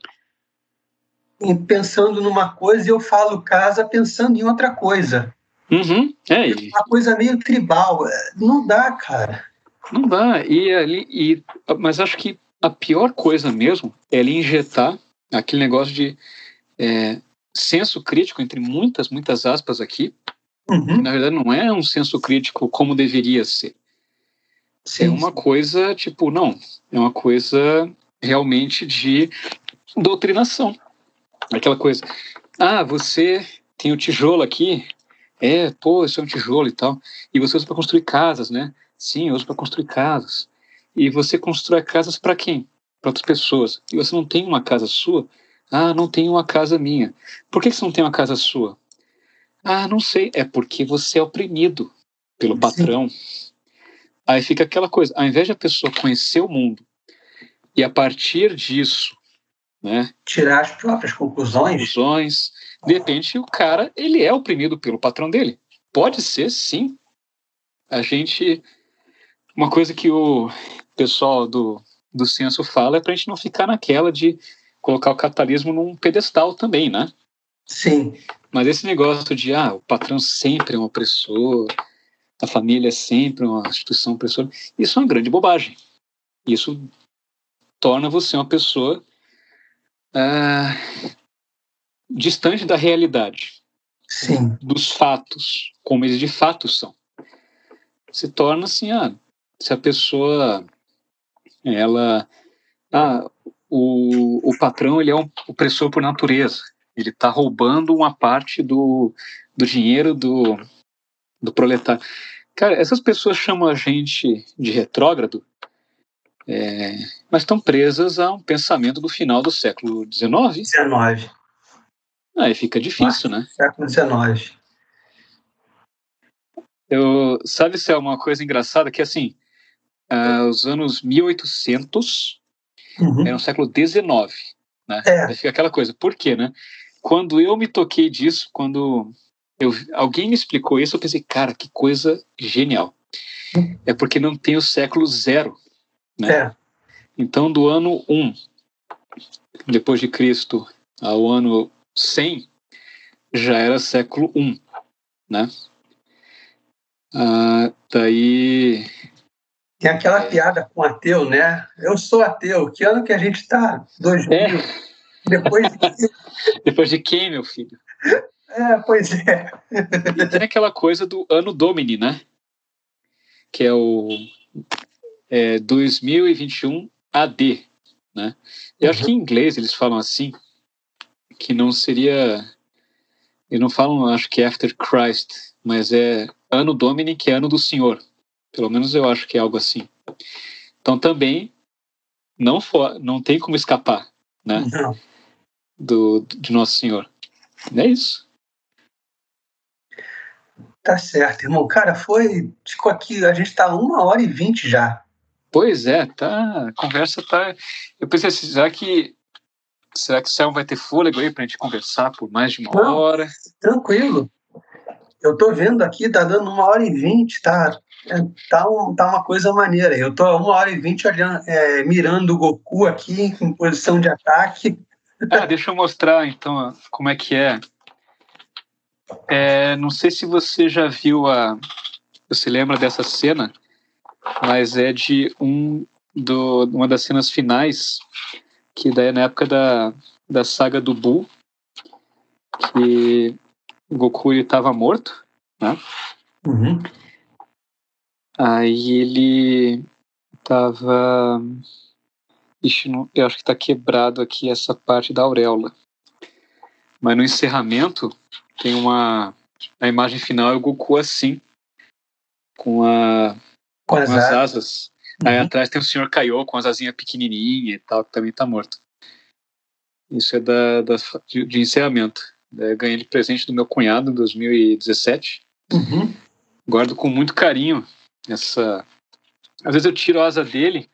pensando numa coisa e eu falo casa pensando em outra coisa. Uhum, é. Uma coisa meio tribal. Não dá, cara. Não dá. E, ali, e, mas acho que a pior coisa mesmo é ele injetar aquele negócio de é, senso crítico, entre muitas, muitas aspas aqui, uhum. que, na verdade não é um senso crítico como deveria ser. Sim, é uma coisa, tipo, não, é uma coisa realmente de doutrinação. Aquela coisa, ah, você tem o tijolo aqui, é, pô, isso é um tijolo e tal, e você usa para construir casas, né? Sim, eu uso para construir casas. E você constrói casas para quem? Para outras pessoas. E você não tem uma casa sua? Ah, não tenho uma casa minha. Por que você não tem uma casa sua? Ah, não sei. É porque você é oprimido pelo patrão. Sim. Aí fica aquela coisa. Ao invés de a pessoa conhecer o mundo e a partir disso, né, tirar as próprias conclusões. conclusões, de repente o cara ele é oprimido pelo patrão dele. Pode ser, sim. A gente, uma coisa que o pessoal do do censo fala é para a gente não ficar naquela de colocar o capitalismo num pedestal também, né? Sim. Mas esse negócio de, ah, o patrão sempre é um opressor, a família é sempre uma instituição opressora, isso é uma grande bobagem. Isso torna você uma pessoa ah, distante da realidade. Sim. Dos fatos, como eles de fato são. Se torna assim, ah, se a pessoa, ela, ah, o, o patrão ele é um opressor por natureza. Ele está roubando uma parte do, do dinheiro do, do proletário. Cara, essas pessoas chamam a gente de retrógrado, é, mas estão presas a um pensamento do final do século XIX. XIX. Aí fica difícil, né? Século XIX. Eu, sabe se é uma coisa engraçada que assim, uh, os anos 1800 uhum. era no século XIX, né? É. Fica aquela coisa. Por quê, né? Quando eu me toquei disso, quando eu, alguém me explicou isso, eu pensei, cara, que coisa genial. Uhum. É porque não tem o século zero, né? É. Então, do ano 1 depois de Cristo ao ano 100 já era século 1, né? Ah, daí tem aquela piada com ateu, né? Eu sou ateu. Que ano que a gente está? 2000. É. Depois de... Depois de quem, meu filho? É, pois é. E tem aquela coisa do ano Domini, né? Que é o é, 2021 AD, né? Eu uhum. acho que em inglês eles falam assim, que não seria... Eles não falam, acho que After Christ, mas é ano Domini, que é ano do Senhor. Pelo menos eu acho que é algo assim. Então também não for, não tem como escapar, né? Não. Do, de Nosso Senhor. É isso. Tá certo, irmão. Cara, foi. Ficou aqui, a gente tá uma hora e vinte já. Pois é, tá. A conversa tá. Eu pensei assim, será que. Será que o Céu vai ter fôlego aí pra gente conversar por mais de uma Não, hora? Tranquilo. Eu tô vendo aqui, tá dando uma hora e vinte, tá? Tá, um, tá uma coisa maneira. Eu tô uma hora e vinte é, mirando o Goku aqui em posição de ataque. Ah, deixa eu mostrar então como é que é. é. Não sei se você já viu a. Você lembra dessa cena, mas é de um do uma das cenas finais que daí é na época da, da saga do Buu que o Goku estava morto, né? Uhum. Aí ele tava. Ixi, não, eu acho que tá quebrado aqui essa parte da auréola. Mas no encerramento tem uma. A imagem final é o Goku assim, com, a, com, as, as asas. Uhum. Aí atrás tem o Sr. Kaiô com as asinhas pequenininhas e tal, que também tá morto. Isso é da, da de, de encerramento. Eu ganhei de presente do meu cunhado em 2017. Uhum. Guardo com muito carinho essa. Às vezes eu tiro a asa dele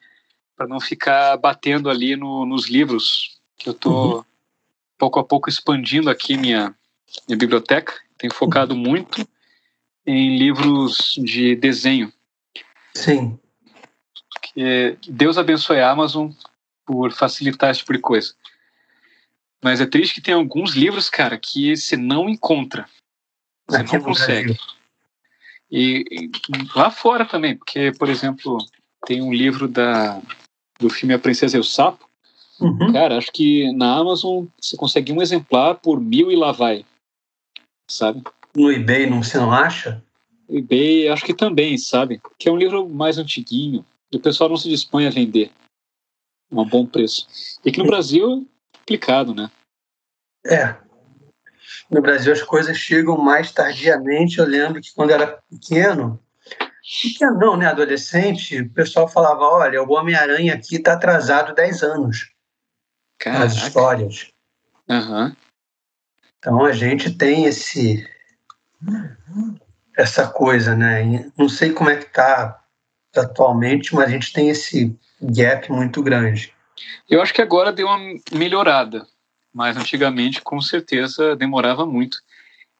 para não ficar batendo ali no, nos livros que eu tô uhum. pouco a pouco expandindo aqui minha, minha biblioteca. Tenho focado uhum. muito em livros de desenho. Sim. Que Deus abençoe a Amazon por facilitar esse tipo de coisa. Mas é triste que tem alguns livros, cara, que você não encontra. Você Aqui não consegue. E, e lá fora também, porque, por exemplo, tem um livro da, do filme A Princesa e o Sapo. Uhum. Cara, acho que na Amazon você consegue um exemplar por mil e lá vai. Sabe? No eBay, não, você não acha? EBay, acho que também, sabe? Que é um livro mais antiguinho e o pessoal não se dispõe a vender a um bom preço. E aqui no Brasil é complicado, né? É. No Brasil as coisas chegam mais tardiamente. Eu lembro que quando era pequeno, pequeno não, né, adolescente, o pessoal falava, olha, o Homem-Aranha aqui está atrasado 10 anos nas Caraca. histórias. Aham. Então a gente tem esse essa coisa, né? Não sei como é que está atualmente, mas a gente tem esse gap muito grande. Eu acho que agora deu uma melhorada, mas antigamente com certeza demorava muito.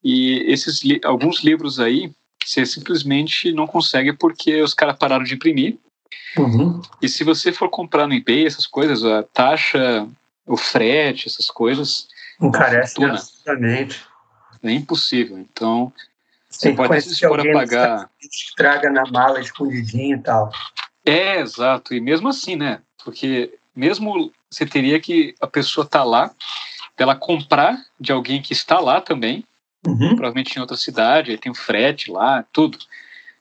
E esses li- alguns livros aí você simplesmente não consegue porque os caras pararam de imprimir. Uhum. E se você for comprar no eBay essas coisas, a taxa, o frete, essas coisas, Encarece Fortuna. absurdamente. é impossível. Então você pode se dispor a pagar. Traga na mala escondidinho e tal. É, exato. E mesmo assim, né? Porque mesmo você teria que a pessoa tá lá, ela comprar de alguém que está lá também, Uhum. provavelmente em outra cidade, aí tem o frete lá, tudo.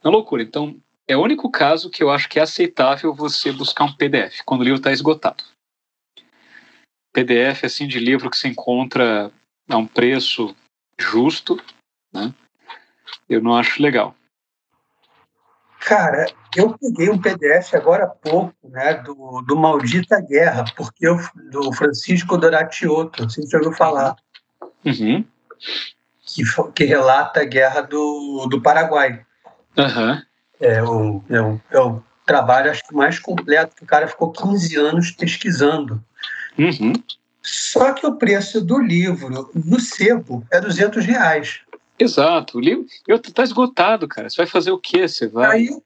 É uma loucura. Então, é o único caso que eu acho que é aceitável você buscar um PDF, quando o livro está esgotado. PDF, assim, de livro que você encontra a um preço justo, né? Eu não acho legal. Cara, eu peguei um PDF agora há pouco, né, do, do Maldita Guerra, porque eu, do Francisco não sei se você ouviu falar, Uhum. que, que relata a guerra do, do Paraguai. Aham. É o, é, o, é o trabalho, acho que mais completo, que o cara ficou 15 anos pesquisando. Uhum. Só que o preço do livro no sebo é 200 reais. Exato. O livro eu, tá esgotado, cara. Você vai fazer o quê? Você vai. Aí, eu-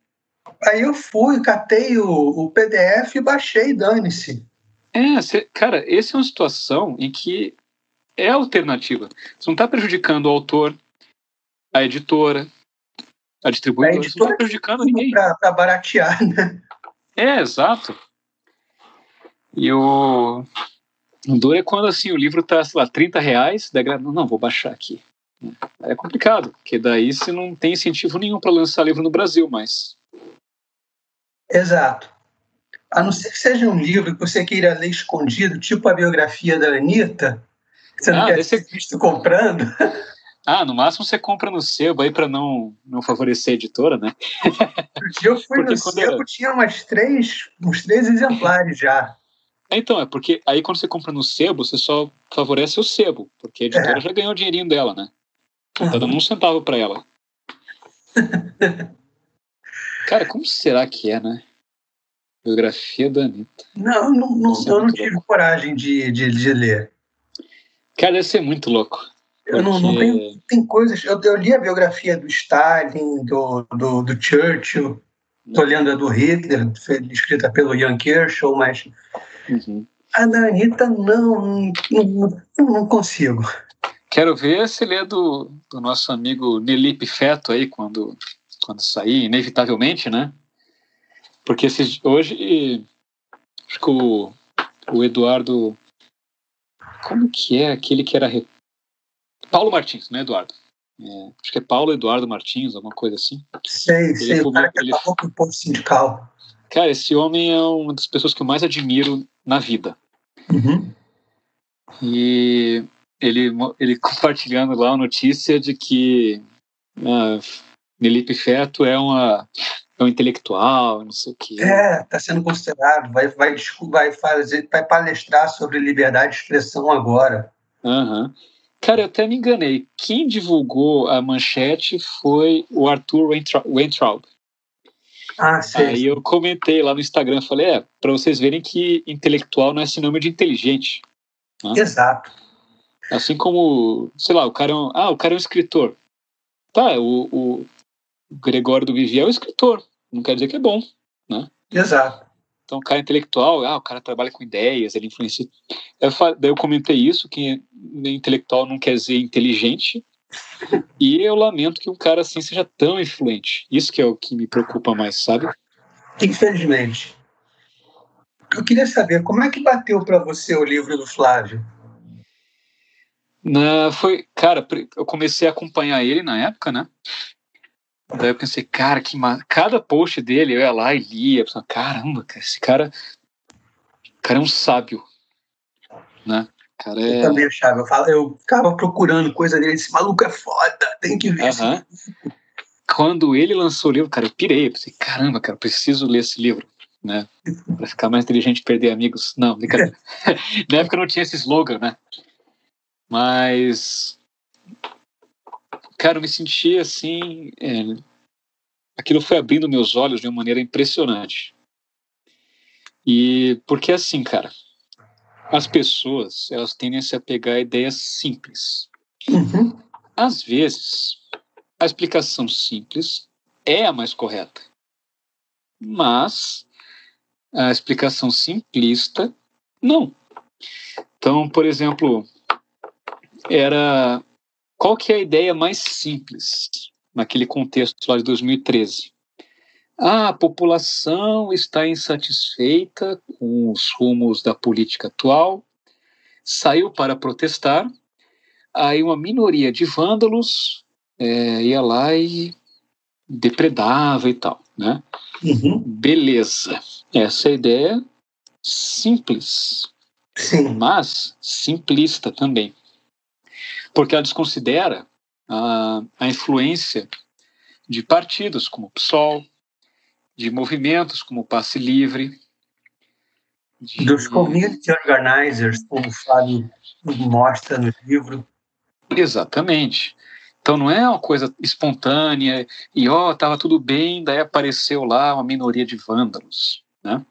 aí eu fui, catei o, o PDF e baixei, dane-se. É, você- cara, essa é uma situação em que é alternativa. Você não está prejudicando o autor, a editora, a distribuidora, A não editora está prejudicando ninguém. Para baratear, né? É, exato. E o, o duro é quando assim, o livro está, sei lá, 30 reais, daí não, não, vou baixar aqui. É complicado, porque daí você não tem incentivo nenhum para lançar livro no Brasil, mas. Exato. A não ser que seja um livro que você queira ler escondido, tipo a biografia da Anitta, que você não Ah, quer deve ser visto comprando. Ah, no máximo você compra no sebo aí para não, não favorecer a editora, né? Eu fui Porque no quando sebo, era- tinha umas três, uns três exemplares já. Então, é porque aí quando você compra no sebo, você só favorece o sebo, porque a editora É. já ganhou o dinheirinho dela, né? Tá dando um centavo para ela. Cara, como será que é, né? Biografia da Anitta. Não, não, não- eu não tive louco. coragem de, de, de ler. Cara, deve ser muito louco. Eu não, não tenho, tem coisas. Eu, eu li a biografia do Stalin, do, do, do Churchill, estou lendo a do Hitler, escrita pelo Ian Kershaw, mas Uhum. a da Anitta não, não, não, não consigo. Quero ver se ele é do, do nosso amigo Nelipe Feto aí, quando, quando sair, inevitavelmente, né? Porque esses, hoje, acho que o, o Eduardo. Como que é aquele que era. re- Paulo Martins, não é Eduardo? É, acho que é Paulo Eduardo Martins, alguma coisa assim. Sei, sei, o cara que ele- acabou com o posto sindical. Cara, esse homem é uma das pessoas que eu mais admiro na vida. Uhum. E ele, ele compartilhando lá a notícia de que ah, Nelipe Feto é, uma, é um intelectual, não sei o quê. É, está sendo considerado, vai, vai, vai fazer, vai palestrar sobre liberdade de expressão agora. Aham. Cara, eu até me enganei. Quem divulgou a manchete foi o Arthur Weintra- Weintraub. Ah, sei. Aí eu comentei lá no Instagram, falei, é, para vocês verem que intelectual não é sinônimo de inteligente. Exato. Assim como, sei lá, o cara é um, ah, o cara é um escritor. Tá, o, o Gregório do Vivier é um escritor. Não quer dizer que é bom. Exato. então o cara é intelectual, ah, o cara trabalha com ideias, ele influencia. Eu, daí eu comentei isso, que intelectual não quer dizer inteligente, e eu lamento que um cara assim seja tão influente. Isso que é o que me preocupa mais, sabe? Infelizmente. Eu queria saber, como é que bateu para você o livro do Flávio? Na, foi, cara, eu comecei a acompanhar ele na época, né? Daí eu pensei, cara, que ma... cada post dele eu ia lá e lia, pensava, caramba, esse cara, cara é um sábio, né? Cara é... Eu também achava, eu, falo, eu ficava procurando coisa dele, esse maluco é foda, tem que ver. Uhum. Quando ele lançou o livro, cara, eu pirei, eu pensei, caramba, cara, preciso ler esse livro, né? Pra ficar mais inteligente perder amigos. Não, brincadeira. na época não tinha esse slogan, né? Mas cara, eu me senti assim. É, aquilo foi abrindo meus olhos de uma maneira impressionante. E porque assim, cara, as pessoas elas tendem a se apegar a ideias simples. Uhum. Às vezes, a explicação simples é a mais correta, mas a explicação simplista não. Então, por exemplo, era qual que é a ideia mais simples naquele contexto lá de 2013? Ah, a população está insatisfeita com os rumos da política atual, saiu para protestar, aí uma minoria de vândalos é, ia lá e depredava e tal, né? Uhum. Beleza, essa é a ideia simples, Sim. mas simplista também porque ela desconsidera a, a influência de partidos como o PSOL, de movimentos como o Passe Livre. De... Dos community organizers, como o Fábio mostra no livro. Exatamente. Então não é uma coisa espontânea e ó, estava tudo bem, daí apareceu lá uma minoria de vândalos, né?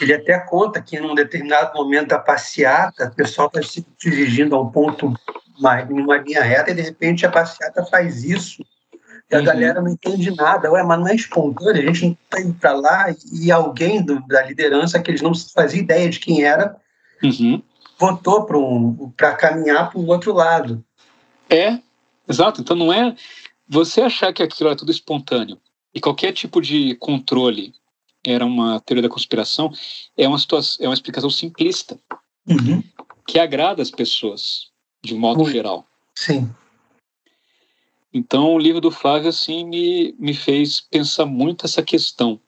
Ele até conta que em um determinado momento da passeata, o pessoal está se dirigindo a um ponto uma, uma linha reta e de repente a passeata faz isso e a uhum. galera não entende nada. Ué, mas não é espontâneo, a gente não está indo para lá e alguém do, da liderança que eles não faziam ideia de quem era uhum. votou para um, caminhar para o outro lado. É, exato. Então não é você achar que aquilo é tudo espontâneo e qualquer tipo de controle era uma teoria da conspiração é uma situação, é uma explicação simplista uhum. que agrada as pessoas de modo geral. Sim. Então, o livro do Flávio assim me, me fez pensar muito essa questão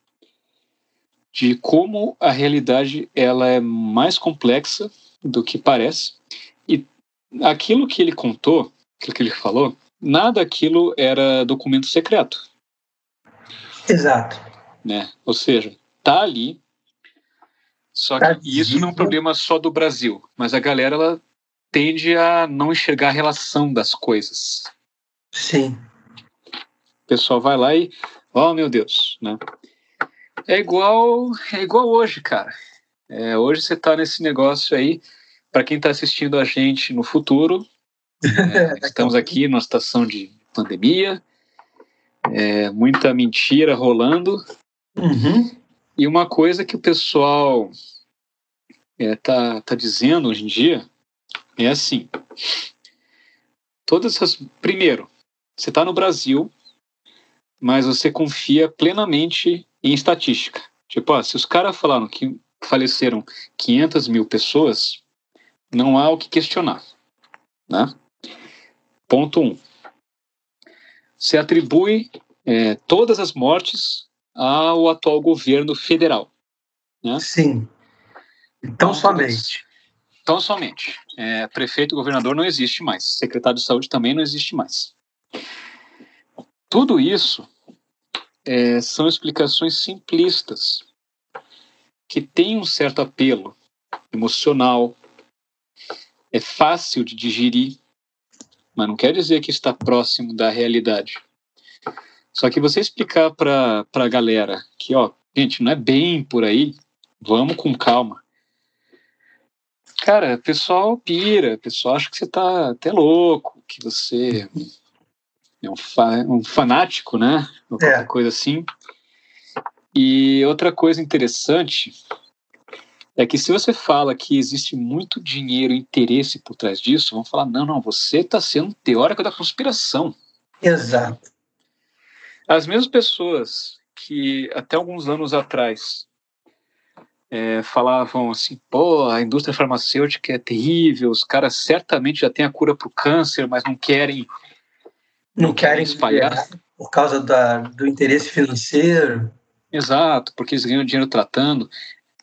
de como a realidade ela é mais complexa do que parece e aquilo que ele contou, aquilo que ele falou, nada aquilo era documento secreto. Exato. Né? Ou seja, tá ali. Só que tá isso não é um problema só do Brasil, mas a galera ela tende a não enxergar a relação das coisas. Sim. O pessoal vai lá e, oh meu Deus, né? É igual, é igual hoje, cara. É, hoje você está nesse negócio aí. Para quem está assistindo a gente no futuro, é, estamos aqui numa situação de pandemia, é, muita mentira rolando. Uhum. E uma coisa que o pessoal é, tá, tá dizendo hoje em dia é assim. Todas essas. Primeiro, você está no Brasil, mas você confia plenamente em estatística. Tipo, ó, se os caras falaram que faleceram 500 mil pessoas, não há o que questionar. Né? Ponto 1. Um. Você atribui é, todas as mortes ao atual governo federal. Né? Sim. Então, somente. Então, somente. É, prefeito e governador não existe mais. Secretário de saúde também não existe mais. Tudo isso é, são explicações simplistas que têm um certo apelo emocional, é fácil de digerir, mas não quer dizer que está próximo da realidade. Só que você explicar para a galera que, ó, gente, não é bem por aí, vamos com calma. Cara, o pessoal pira, o pessoal acha que você tá até louco, que você é um, fa um fanático, né? Ou qualquer é. coisa assim. E outra coisa interessante é que se você fala que existe muito dinheiro e interesse por trás disso, vão falar: não, não, você está sendo teórico da conspiração. Exato. As mesmas pessoas que até alguns anos atrás é, falavam assim: pô, a indústria farmacêutica é terrível, os caras certamente já têm a cura para o câncer, mas não querem. Não, não querem espalhar. Por causa da, do interesse financeiro. Exato, porque eles ganham dinheiro tratando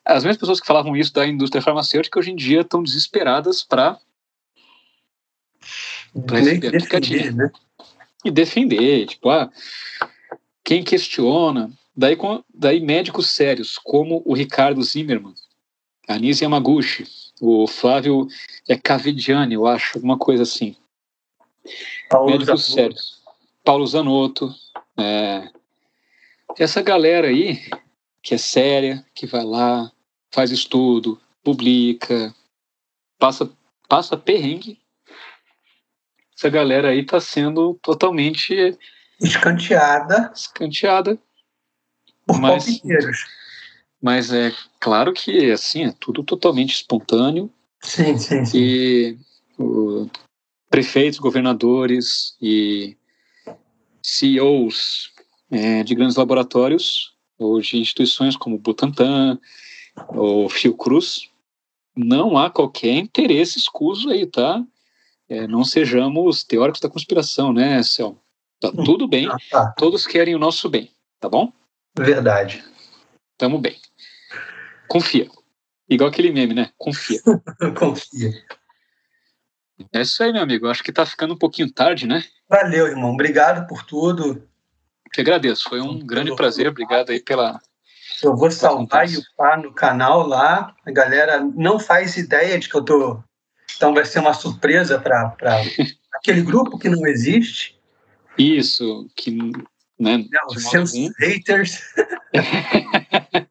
as mesmas pessoas que falavam isso da indústria farmacêutica hoje em dia estão desesperadas para defender, né? e defender, tipo, ah, quem questiona, daí, daí médicos sérios como o Ricardo Zimmermann, a Nise Yamaguchi, o Flávio é Cavidiani, eu acho, alguma coisa assim. Paulo médicos Zanotto. sérios. Paulo Zanotto, é, essa galera aí que é séria, que vai lá, faz estudo, publica, passa, passa perrengue. Essa galera aí está sendo totalmente escanteada. Escanteada. Por mas, mas é claro que assim é tudo totalmente espontâneo. Sim, sim, sim. E o, prefeitos, governadores e CEOs é, de grandes laboratórios ou de instituições como Butantan, o Fiocruz, não há qualquer interesse escuso aí, tá? É, não sejamos teóricos da conspiração, né, Céu? Tá tudo bem, ah, tá. todos querem o nosso bem, tá bom? Verdade. Tamo bem. Confia. Igual aquele meme, né? Confia. Confia. É isso aí, meu amigo. Acho que tá ficando um pouquinho tarde, né? Valeu, irmão. Obrigado por tudo. Que agradeço. Foi um grande prazer. Obrigado aí pela, eu vou salvar e upar no canal lá. A galera não faz ideia de que eu tô. Então vai ser uma surpresa para aquele grupo que não existe. Isso, que. Né, não, seus haters.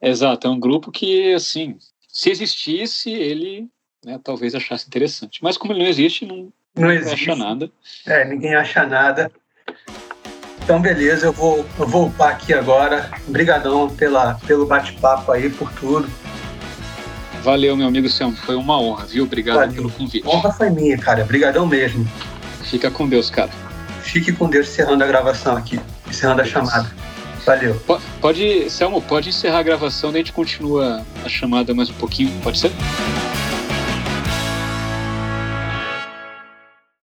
Exato, é um grupo que, assim, se existisse, ele né, talvez achasse interessante. Mas como ele não existe, não, não existe. acha nada. É, ninguém acha nada. Então, beleza, eu vou, eu vou upar aqui agora. Obrigadão pela, pelo bate-papo aí, por tudo. Valeu, meu amigo Sam. Foi uma honra, viu? Obrigado Valeu. pelo convite. Honra foi minha, cara. Obrigadão mesmo. Fica com Deus, cara. Fique com Deus encerrando a gravação aqui. Encerrando a chamada. Valeu. Pode, Selmo, pode encerrar a gravação, daí a gente continua a chamada mais um pouquinho, pode ser?